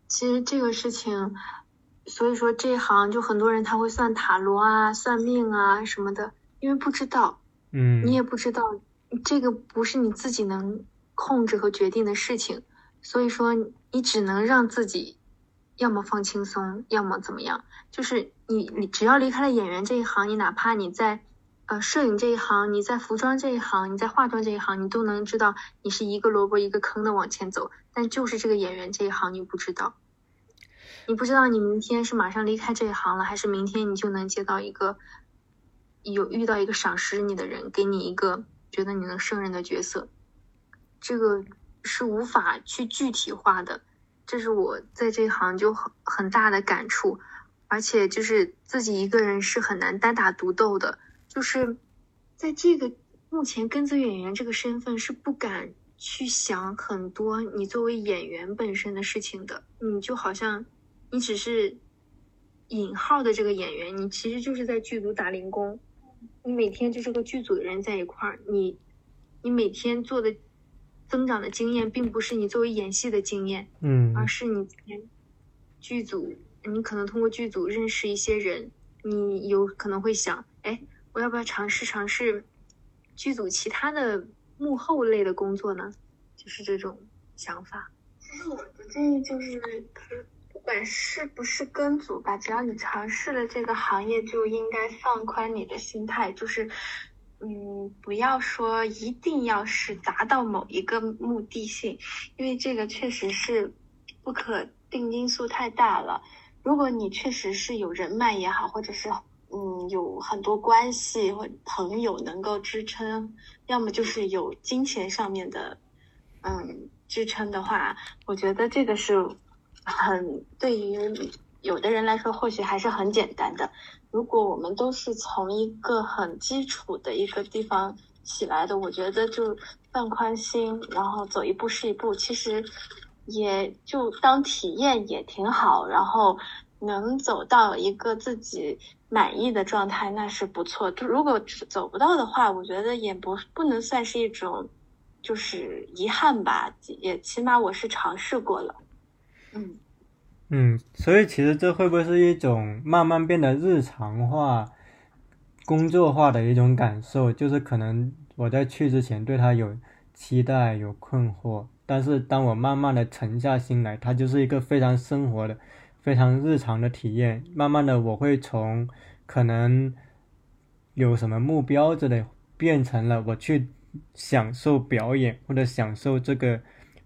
其实这个事情，所以说这一行就很多人他会算塔罗啊、算命啊什么的，因为不知道，嗯，你也不知道，这个不是你自己能控制和决定的事情，所以说你只能让自己要么放轻松，要么怎么样，就是你你只要离开了演员这一行，你哪怕你在呃摄影这一行，你在服装这一行，你在化妆这一行，你都能知道你是一个萝卜一个坑的往前走。但就是这个演员这一行，你不知道，你不知道你明天是马上离开这一行了，还是明天你就能接到一个有遇到一个赏识你的人，给你一个觉得你能胜任的角色，这个是无法去具体化的。这是我在这一行就很很大的感触，而且就是自己一个人是很难单打独斗的。就是在这个目前跟随演员这个身份是不敢去想很多你作为演员本身的事情的，你就好像你只是引号的这个演员，你其实就是在剧组打零工，你每天就是和剧组的人在一块儿，你你每天做的增长的经验，并不是你作为演戏的经验，嗯。而是你剧组，你可能通过剧组认识一些人，你有可能会想，哎，我要不要尝试尝试剧组其他的幕后类的工作呢？就是这种想法。其实我的建议就是，不管是不是跟组吧，只要你尝试了这个行业，就应该放宽你的心态，就是，嗯，不要说一定要是达到某一个目的性，因为这个确实是不可定因素太大了。如果你确实是有人脉也好，或者是嗯有很多关系或朋友能够支撑，要么就是有金钱上面的嗯支撑的话，我觉得这个是很对于有的人来说，或许还是很简单的。如果我们都是从一个很基础的一个地方起来的，我觉得就放宽心，然后走一步是一步，其实也就当体验也挺好。然后能走到一个自己满意的状态，那是不错。就如果走不到的话，我觉得也不不能算是一种就是遗憾吧，也起码我是尝试过了。嗯嗯，所以其实这会不会是一种慢慢变得日常化、工作化的一种感受？就是可能我在去之前对他有期待、有困惑，但是当我慢慢的沉下心来，它就是一个非常生活的、非常日常的体验。慢慢的，我会从可能有什么目标之类，变成了我去享受表演或者享受这个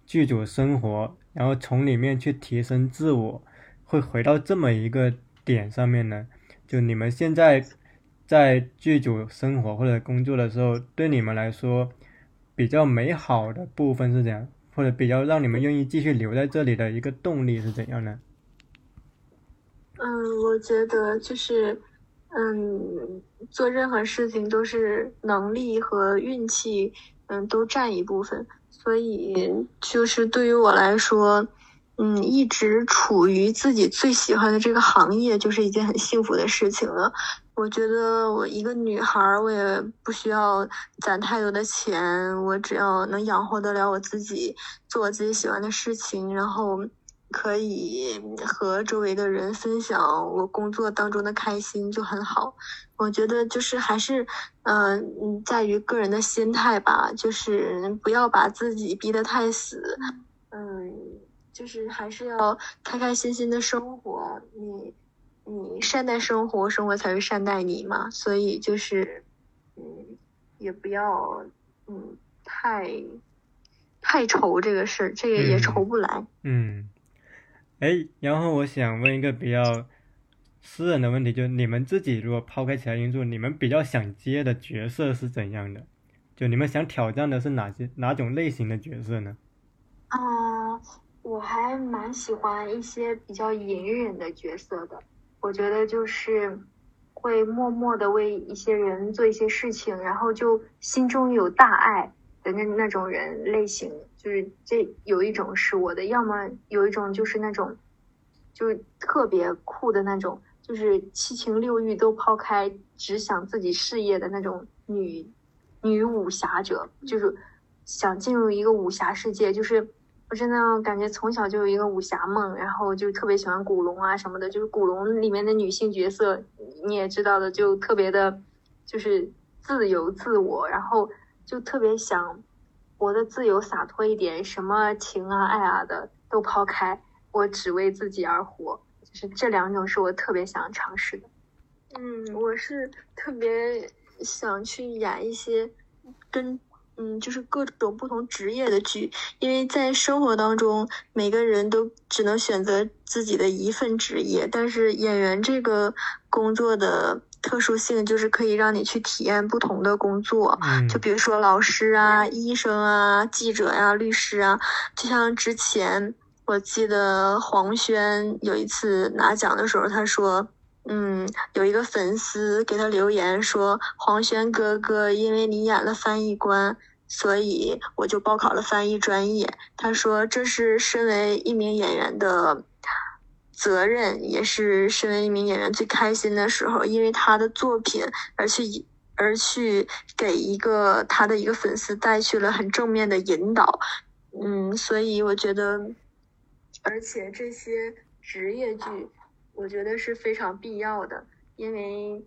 剧组生活。然后从里面去提升自我，会回到这么一个点上面呢？就你们现在在剧组生活或者工作的时候，对你们来说比较美好的部分是怎样？或者比较让你们愿意继续留在这里的一个动力是怎样呢？嗯，我觉得就是，嗯，做任何事情都是能力和运气，嗯，都占一部分。所以，就是对于我来说，嗯，一直处于自己最喜欢的这个行业，就是一件很幸福的事情了。我觉得我一个女孩儿，我也不需要攒太多的钱，我只要能养活得了我自己，做我自己喜欢的事情，然后可以和周围的人分享我工作当中的开心，就很好。我觉得就是还是，嗯、嗯，在于个人的心态吧，就是不要把自己逼得太死，嗯，就是还是要开开心心的生活。你你善待生活，生活才会善待你嘛。所以就是，嗯，也不要嗯太太愁这个事儿，这个也嗯愁不来。嗯，哎，然后我想问一个比较私人的问题，就是你们自己如果抛开其他因素，你们比较想接的角色是怎样的？就你们想挑战的是哪些哪种类型的角色呢？啊、我还蛮喜欢一些比较隐忍的角色的。我觉得就是会默默的为一些人做一些事情，然后就心中有大爱的那那种人类型。就是这有一种是我的，要么有一种就是那种，就是特别酷的那种，就是七情六欲都抛开，只想自己事业的那种女女武侠者，就是想进入一个武侠世界，就是我真的感觉从小就有一个武侠梦，然后就特别喜欢古龙啊什么的，就是古龙里面的女性角色，你也知道的，就特别的，就是自由自我，然后就特别想活得自由洒脱一点，什么情啊爱啊的都抛开，我只为自己而活，就是这两种是我特别想尝试的。嗯，我是特别想去演一些跟嗯，就是各种不同职业的剧，因为在生活当中，每个人都只能选择自己的一份职业，但是演员这个工作的特殊性就是可以让你去体验不同的工作，嗯就比如说老师啊、医生啊、记者呀、律师啊，就像之前我记得黄轩有一次拿奖的时候，他说，嗯，有一个粉丝给他留言说：“黄轩哥哥，因为你演了翻译官，所以我就报考了翻译专业。”他说：“这是身为一名演员的责任，也是身为一名演员最开心的时候，因为他的作品而去而去给一个他的一个粉丝带去了很正面的引导。”嗯，所以我觉得，而且这些职业剧，我觉得是非常必要的，因为，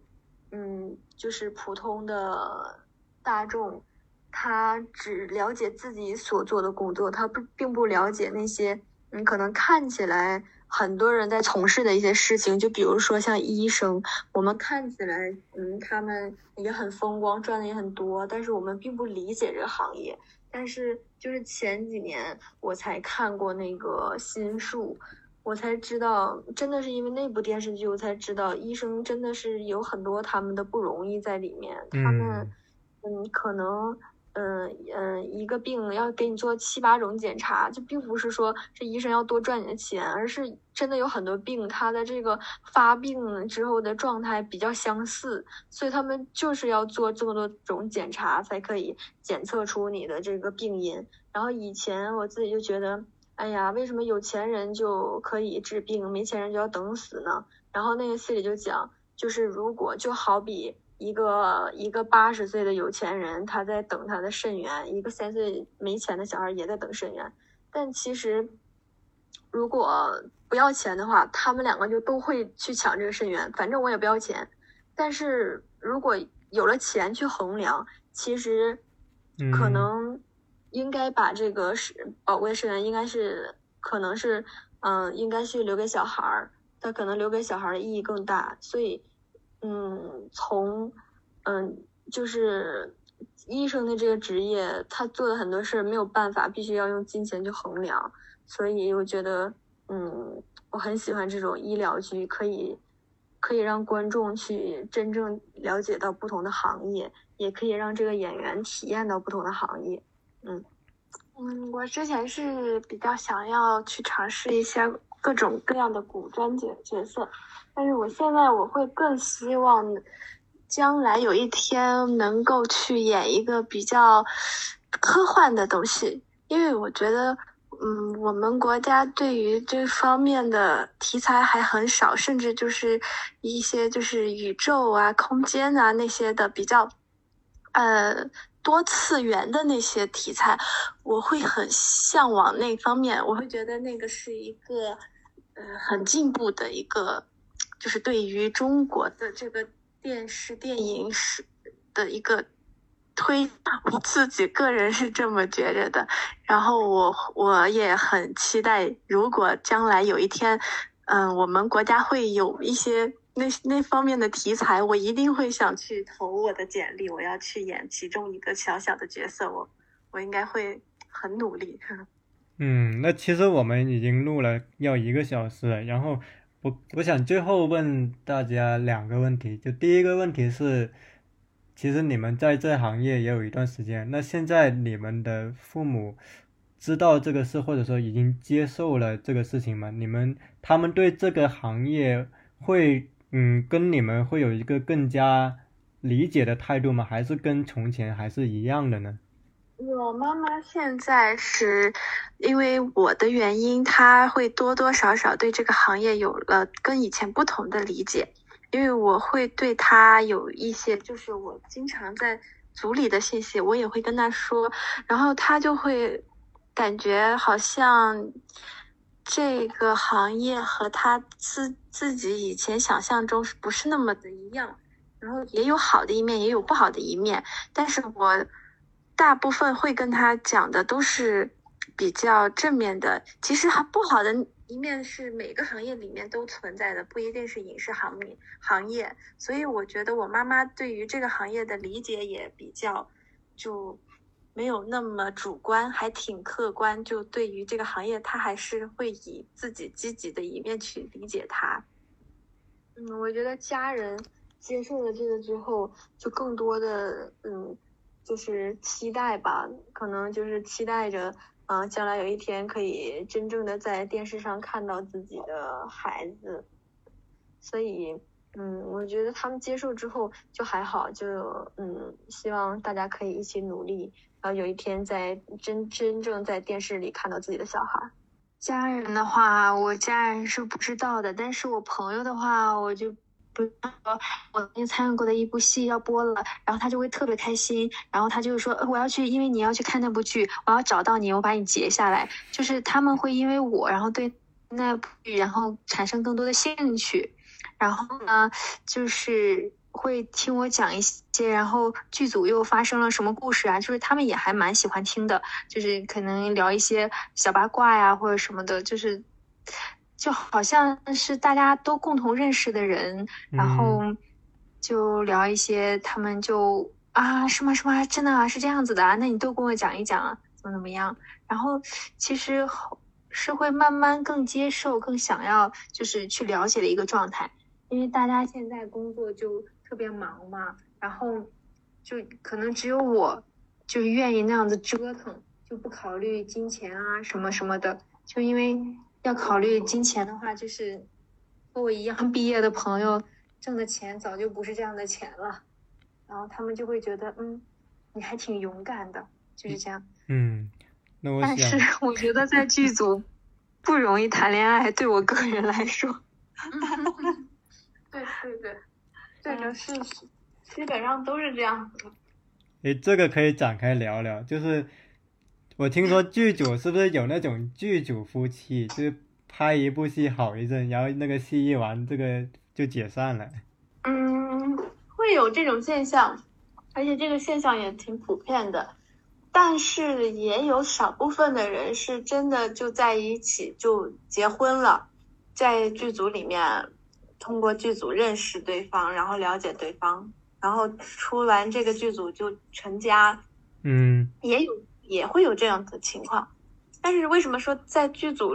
嗯，就是普通的大众，他只了解自己所做的工作，他不并不了解那些，你，可能看起来很多人在从事的一些事情，就比如说像医生，我们看起来，嗯，他们也很风光，赚的也很多，但是我们并不理解这个行业。但是就是前几年我才看过那个心术，我才知道，真的是因为那部电视剧，我才知道医生真的是有很多他们的不容易在里面。他们，嗯，可能。嗯嗯，一个病要给你做七八种检查，就并不是说这医生要多赚你的钱，而是真的有很多病，他的这个发病之后的状态比较相似，所以他们就是要做这么多种检查才可以检测出你的这个病因。然后以前我自己就觉得，哎呀，为什么有钱人就可以治病，没钱人就要等死呢？然后那个戏里就讲，就是如果就好比。一个一个八十岁的有钱人，他在等他的肾源；一个三岁没钱的小孩也在等肾源。但其实，如果不要钱的话，他们两个就都会去抢这个肾源。反正我也不要钱。但是如果有了钱去衡量，其实可能应该把这个是宝贵肾源，应该是可能是嗯，应该是留给小孩儿。他可能留给小孩的意义更大，所以。嗯，从嗯，就是医生的这个职业，他做的很多事没有办法，必须要用金钱去衡量。所以我觉得，嗯，我很喜欢这种医疗剧，可以可以让观众去真正了解到不同的行业，也可以让这个演员体验到不同的行业。嗯嗯，我之前是比较想要去尝试一些各种各样的古装角角色。但是我现在我会更希望，将来有一天能够去演一个比较科幻的东西，因为我觉得，嗯，我们国家对于这方面的题材还很少，甚至就是一些就是宇宙啊、空间啊那些的比较，呃，多次元的那些题材，我会很向往那方面，我会觉得那个是一个，呃，很进步的一个。就是对于中国的这个电视电影史的一个推，我自己个人是这么觉着的。然后我我也很期待，如果将来有一天，嗯，我们国家会有一些那那方面的题材，我一定会想去投我的简历，我要去演其中一个小小的角色，我我应该会很努力。嗯，那其实我们已经录了要一个小时了，然后。我我想最后问大家两个问题，就第一个问题是，其实你们在这行业也有一段时间，那现在你们的父母知道这个事，或者说已经接受了这个事情吗？你们他们对这个行业会嗯跟你们会有一个更加理解的态度吗？还是跟从前还是一样的呢？我妈妈现在是因为我的原因，她会多多少少对这个行业有了跟以前不同的理解。因为我会对她有一些，就是我经常在组里的信息，我也会跟她说，然后她就会感觉好像这个行业和她自自己以前想象中是不是那么的一样，然后也有好的一面，也有不好的一面，但是我。大部分会跟他讲的都是比较正面的，其实还不好的一面是每个行业里面都存在的，不一定是影视行业行业。所以我觉得我妈妈对于这个行业的理解也比较就没有那么主观，还挺客观。就对于这个行业，她还是会以自己积极的一面去理解它。嗯，我觉得家人接受了这个之后，就更多的嗯。就是期待吧，可能就是期待着，嗯，将来有一天可以真正的在电视上看到自己的孩子，所以，嗯，我觉得他们接受之后就还好，就嗯，希望大家可以一起努力，然后有一天在真真正在电视里看到自己的小孩。家人的话，我家人是不知道的，但是我朋友的话，我就不说我曾经参与过的一部戏要播了，然后他就会特别开心，然后他就说我要去，因为你要去看那部剧，我要找到你，我把你截下来，就是他们会因为我，然后对那部剧，然后产生更多的兴趣。然后呢，就是会听我讲一些，然后剧组又发生了什么故事啊？就是他们也还蛮喜欢听的，就是可能聊一些小八卦呀，或者什么的，就是就好像是大家都共同认识的人，然后就聊一些，他们就啊，什么什么？真的啊，是这样子的啊？那你都跟我讲一讲啊，怎么怎么样？然后其实是会慢慢更接受、更想要，就是去了解的一个状态。因为大家现在工作就特别忙嘛，然后就可能只有我，就愿意那样子折腾，就不考虑金钱啊什么什么的。就因为要考虑金钱的话，就是和我一样毕业的朋友挣的钱早就不是这样的钱了，然后他们就会觉得，嗯，你还挺勇敢的，就是这样。嗯，那我但是 我觉得在剧组不容易谈恋爱，对我个人来说。对对对，这个是基本上都是这样子。诶，这个可以展开聊聊。就是我听说剧组是不是有那种剧组夫妻，就是拍一部戏好一阵，然后那个戏一完，这个就解散了。嗯，会有这种现象，而且这个现象也挺普遍的。但是也有少部分的人是真的就在一起就结婚了，在剧组里面。通过剧组认识对方，然后了解对方，然后出完这个剧组就成家，嗯，也有也会有这样的情况，但是为什么说在剧组，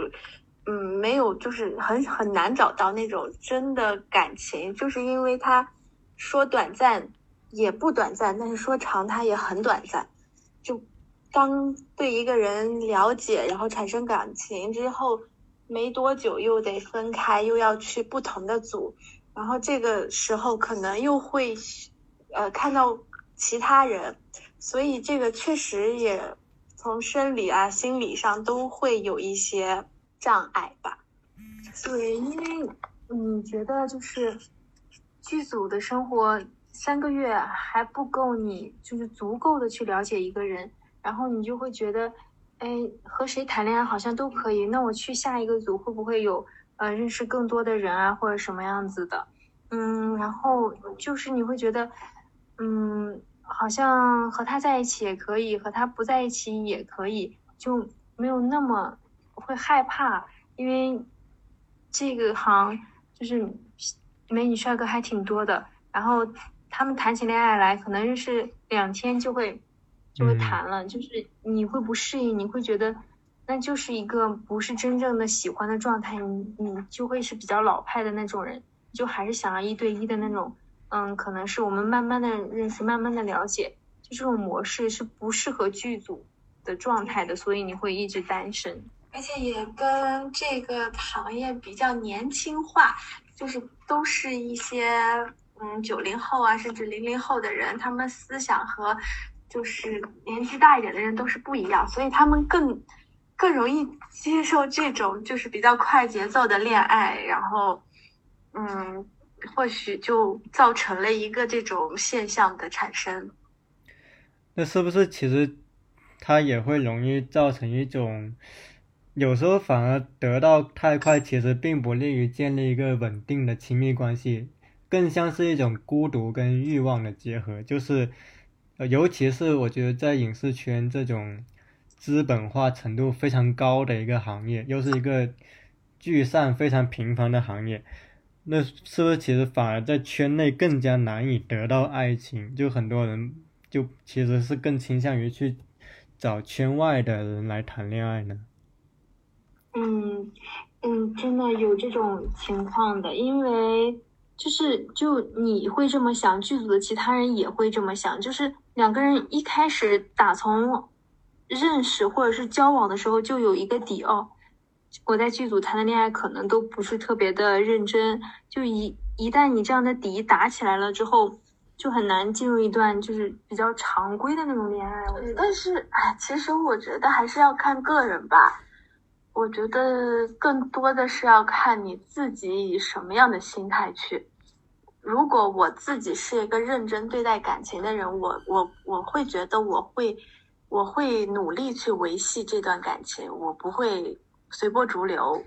嗯，没有就是很很难找到那种真的感情，就是因为他说短暂也不短暂，但是说长他也很短暂，就当对一个人了解，然后产生感情之后。没多久又得分开，又要去不同的组，然后这个时候可能又会，呃，看到其他人，所以这个确实也从生理啊、心理上都会有一些障碍吧。对，因为你觉得就是剧组的生活三个月还不够，你就是足够的去了解一个人，然后你就会觉得。哎，和谁谈恋爱好像都可以。那我去下一个组会不会有呃认识更多的人啊，或者什么样子的？嗯，然后就是你会觉得，嗯，好像和他在一起也可以，和他不在一起也可以，就没有那么会害怕，因为这个行就是美女帅哥还挺多的，然后他们谈起恋爱来，可能认识两天就会。就会谈了，就是你会不适应，你会觉得那就是一个不是真正的喜欢的状态，你你就会是比较老派的那种人，就还是想要一对一的那种，嗯，可能是我们慢慢的认识，慢慢的了解，就这种模式是不适合剧组的状态的，所以你会一直单身，而且也跟这个行业比较年轻化，就是都是一些嗯九零后啊，甚至零零后的人，他们思想和。就是年纪大一点的人都是不一样，所以他们更更容易接受这种就是比较快节奏的恋爱，然后，嗯，或许就造成了一个这种现象的产生。那是不是其实它也会容易造成一种，有时候反而得到太快，其实并不利于建立一个稳定的亲密关系，更像是一种孤独跟欲望的结合，就是。尤其是我觉得在影视圈这种资本化程度非常高的一个行业，又是一个聚散非常频繁的行业，那是不是其实反而在圈内更加难以得到爱情？就很多人就其实是更倾向于去找圈外的人来谈恋爱呢？嗯嗯，真的有这种情况的，因为就是就你会这么想，剧组的其他人也会这么想，就是。两个人一开始打从认识或者是交往的时候就有一个底哦，我在剧组谈的恋爱可能都不是特别的认真，就一一旦你这样的底打起来了之后，就很难进入一段就是比较常规的那种恋爱。对，但是哎，其实我觉得还是要看个人吧。我觉得更多的是要看你自己以什么样的心态去。如果我自己是一个认真对待感情的人，我我我会觉得我会我会努力去维系这段感情，我不会随波逐流。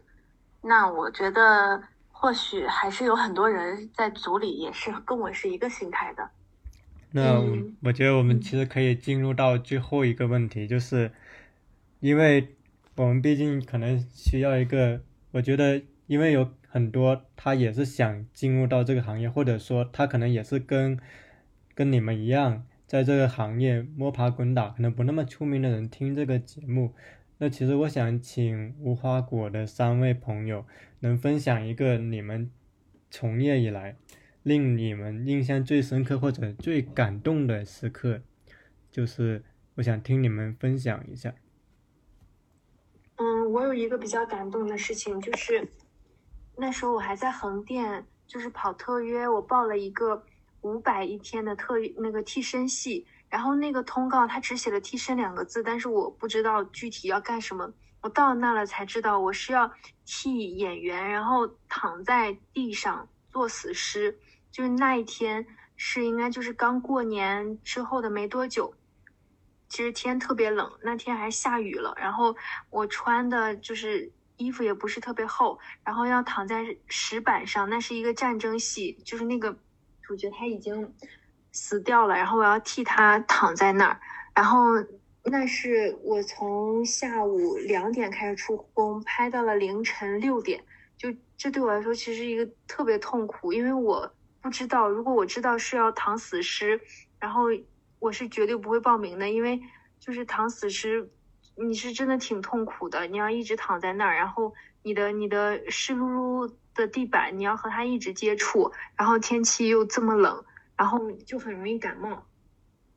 那我觉得或许还是有很多人在组里也是跟我是一个心态的。那我觉得我们其实可以进入到最后一个问题，就是因为我们毕竟可能需要一个，我觉得因为有。很多他也是想进入到这个行业，或者说他可能也是跟跟你们一样，在这个行业摸爬滚打，可能不那么出名的人听这个节目。那其实我想请无花果的三位朋友能分享一个你们从业以来令你们印象最深刻或者最感动的时刻，就是我想听你们分享一下。嗯，我有一个比较感动的事情，就是。那时候我还在横店，就是跑特约，我报了一个五百一天的特那个替身戏，然后那个通告他只写了替身两个字，但是我不知道具体要干什么。我到那了才知道，我是要替演员，然后躺在地上做死尸。就是那一天是应该就是刚过年之后的没多久，其实天特别冷，那天还下雨了，然后我穿的就是。衣服也不是特别厚，然后要躺在石板上，那是一个战争戏，就是那个主角他已经死掉了，然后我要替他躺在那儿，然后那是我从下午两点开始出工，拍到了凌晨六点，就这对我来说其实一个特别痛苦，因为我不知道如果我知道是要躺死尸，然后我是绝对不会报名的，因为就是躺死尸。你是真的挺痛苦的，你要一直躺在那儿，然后你的你的湿漉漉的地板，你要和它一直接触，然后天气又这么冷，然后就很容易感冒。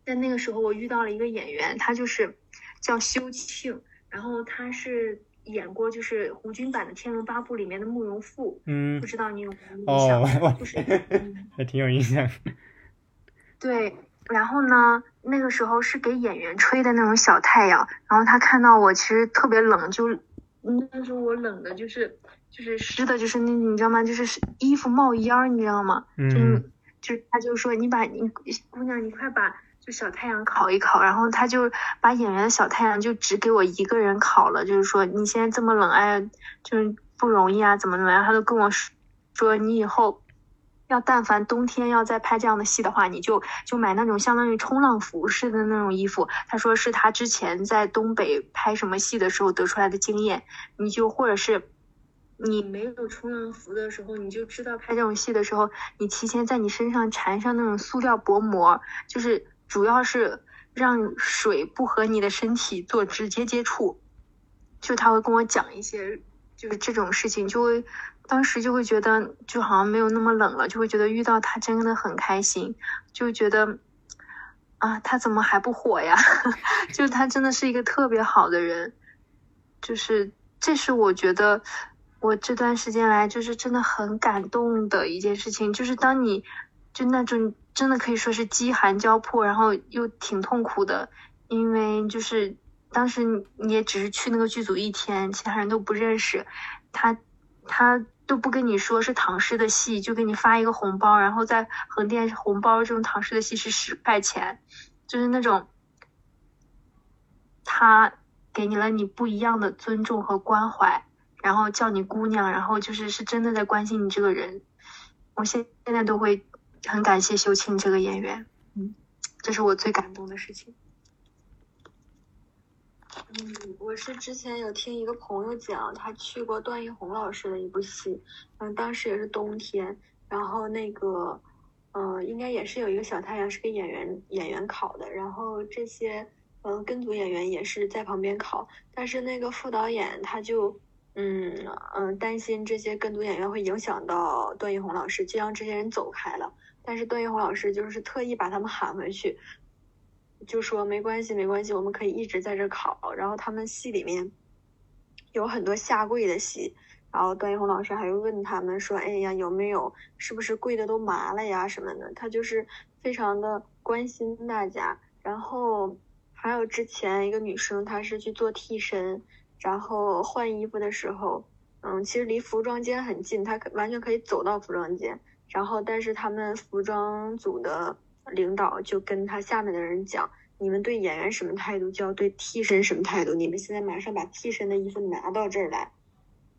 但那个时候我遇到了一个演员，他就是叫修庆，然后他是演过就是胡军版的《天龙八部》里面的慕容复，嗯，不知道你有没有印象？哦，就是 还挺有印象。对。然后呢，那个时候是给演员吹的那种小太阳，然后他看到我其实特别冷，就那时候我冷的就是就是湿的，就是那你知道吗？就是衣服冒烟，你知道吗？嗯，就是他就说你把你姑娘你快把就小太阳烤一烤，然后他就把演员的小太阳就只给我一个人烤了，就是说你现在这么冷，哎，就是不容易啊，怎么怎么样？他都跟我说说你以后。要但凡冬天要再拍这样的戏的话，你就就买那种相当于冲浪服似的那种衣服。他说是他之前在东北拍什么戏的时候得出来的经验。你就或者是你没有冲浪服的时候，你就知道拍这种戏的时候，你提前在你身上缠上那种塑料薄膜，就是主要是让水不和你的身体做直接接触。就他会跟我讲一些就是这种事情，就会。当时就会觉得就好像没有那么冷了，就会觉得遇到他真的很开心，就觉得啊，他怎么还不火呀？就他真的是一个特别好的人，就是这是我觉得我这段时间来就是真的很感动的一件事情，就是当你就那种真的可以说是饥寒交迫，然后又挺痛苦的，因为就是当时你也只是去那个剧组一天，其他人都不认识他，他。都不跟你说是唐诗的戏，就给你发一个红包，然后在横店红包这种唐诗的戏是十块钱，就是那种他给你了你不一样的尊重和关怀，然后叫你姑娘，然后就是是真的在关心你这个人。我现现在都会很感谢秀清这个演员，嗯，这是我最感动的事情。嗯，我是之前有听一个朋友讲，他去过段奕宏老师的一部戏，嗯，当时也是冬天，然后那个，嗯，应该也是有一个小太阳是给演员演员烤的，然后这些，嗯，跟组演员也是在旁边烤，但是那个副导演他就，嗯嗯，担心这些跟组演员会影响到段奕宏老师，就让这些人走开了，但是段奕宏老师就是特意把他们喊回去。就说没关系，没关系，我们可以一直在这考。然后他们戏里面有很多下跪的戏。然后段奕宏老师还问他们说：“哎呀，有没有是不是跪的都麻了呀什么的？”他就是非常的关心大家。然后还有之前一个女生，她是去做替身，然后换衣服的时候，嗯，其实离服装间很近，他可完全可以走到服装间。然后但是他们服装组的领导就跟他下面的人讲：“你们对演员什么态度，就要对替身什么态度。你们现在马上把替身的衣服拿到这儿来。”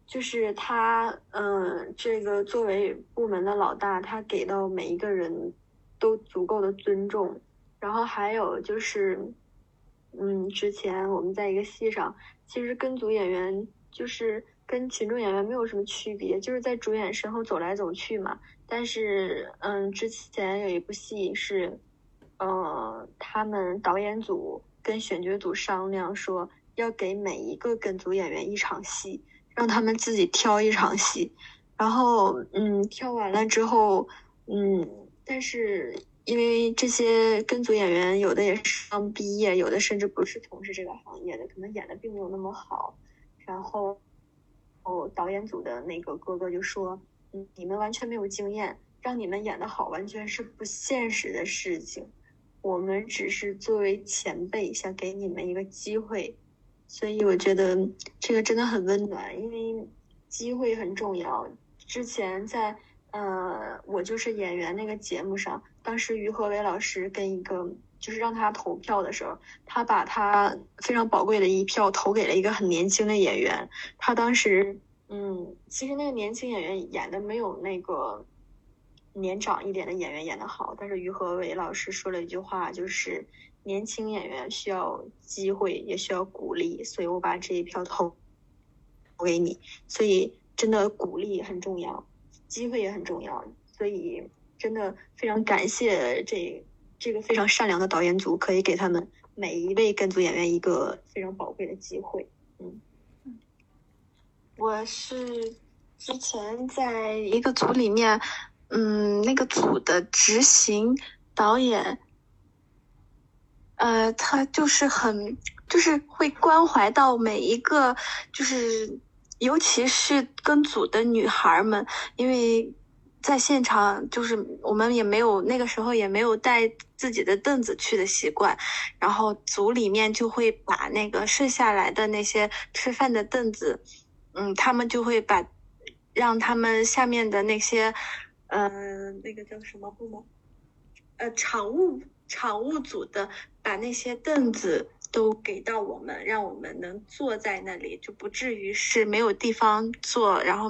就是他，嗯，这个作为部门的老大，他给到每一个人都足够的尊重。然后还有就是，嗯，之前我们在一个戏上，其实跟组演员就是跟群众演员没有什么区别，就是在主演身后走来走去嘛。但是，嗯，之前有一部戏是，呃，他们导演组跟选角组商量说，要给每一个跟组演员一场戏。让他们自己挑一场戏，然后嗯，挑完了之后，嗯，但是因为这些跟组演员有的也是刚毕业，有的甚至不是从事这个行业的，可能演的并没有那么好。然后，哦，导演组的那个哥哥就说：“嗯，你们完全没有经验，让你们演的好完全是不现实的事情。我们只是作为前辈，想给你们一个机会。”所以我觉得这个真的很温暖，因为机会很重要。之前在呃，我就是演员那个节目上，当时于和伟老师跟一个就是让他投票的时候，他把他非常宝贵的一票投给了一个很年轻的演员。他当时嗯，其实那个年轻演员演的没有那个年长一点的演员演的好，但是于和伟老师说了一句话，就是。年轻演员需要机会，也需要鼓励，所以我把这一票投投给你。所以真的鼓励很重要，机会也很重要。所以真的非常感谢这这个非常善良的导演组，可以给他们每一位跟组演员一个非常宝贵的机会。嗯，我是之前在一个组里面，嗯，那个组的执行导演。呃，他就是很，就是会关怀到每一个，就是尤其是跟组的女孩们，因为在现场就是我们也没有那个时候也没有带自己的凳子去的习惯，然后组里面就会把那个剩下来的那些吃饭的凳子，嗯，他们就会把让他们下面的那些，呃，那个叫什么部门，呃，场务。场务组的把那些凳子都给到我们，让我们能坐在那里，就不至于是没有地方坐，然后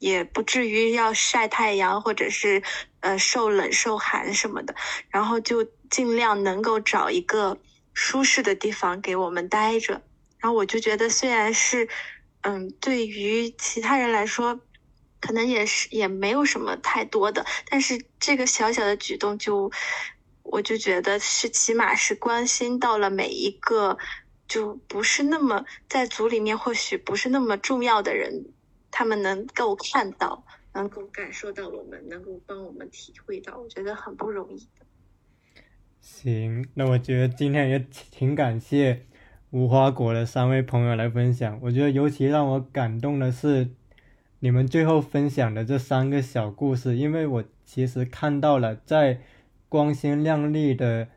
也不至于要晒太阳或者是呃受冷受寒什么的，然后就尽量能够找一个舒适的地方给我们待着。然后我就觉得，虽然是嗯，对于其他人来说，可能也是也没有什么太多的，但是这个小小的举动就。我就觉得是，起码是关心到了每一个，就不是那么在组里面或许不是那么重要的人，他们能够看到，能够感受到我们，能够帮我们体会到，我觉得很不容易的。行，那我觉得今天也挺感谢无花果的三位朋友来分享。我觉得尤其让我感动的是你们最后分享的这三个小故事，因为我其实看到了在。光鲜亮丽的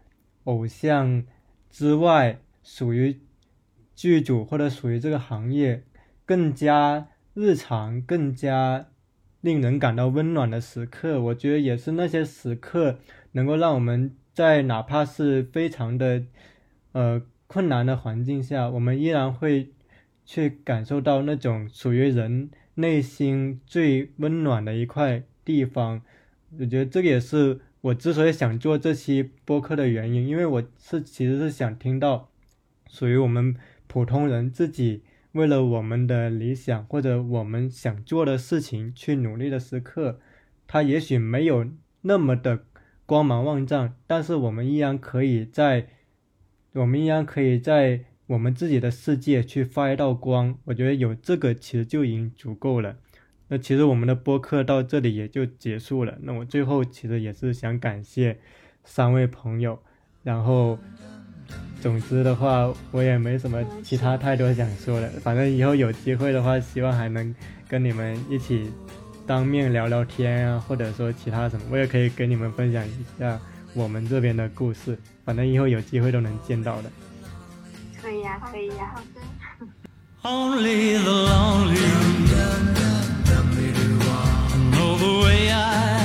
偶像之外，属于剧组或者属于这个行业更加日常、更加令人感到温暖的时刻，我觉得也是那些时刻能够让我们在哪怕是非常的呃困难的环境下，我们依然会去感受到那种属于人内心最温暖的一块地方。我觉得这个也是。我之所以想做这期播客的原因，因为我是其实是想听到属于我们普通人自己为了我们的理想或者我们想做的事情去努力的时刻，它也许没有那么的光芒万丈，但是我们依然可以在我们依然可以在我们自己的世界去发一道光。我觉得有这个其实就已经足够了。那其实我们的播客到这里也就结束了。那我最后其实也是想感谢三位朋友，然后总之的话，我也没什么其他太多想说的。反正以后有机会的话，希望还能跟你们一起当面聊聊天啊，或者说其他什么，我也可以跟你们分享一下我们这边的故事。反正以后有机会都能见到的。可以呀，可以呀。好的。Only the lonely the way I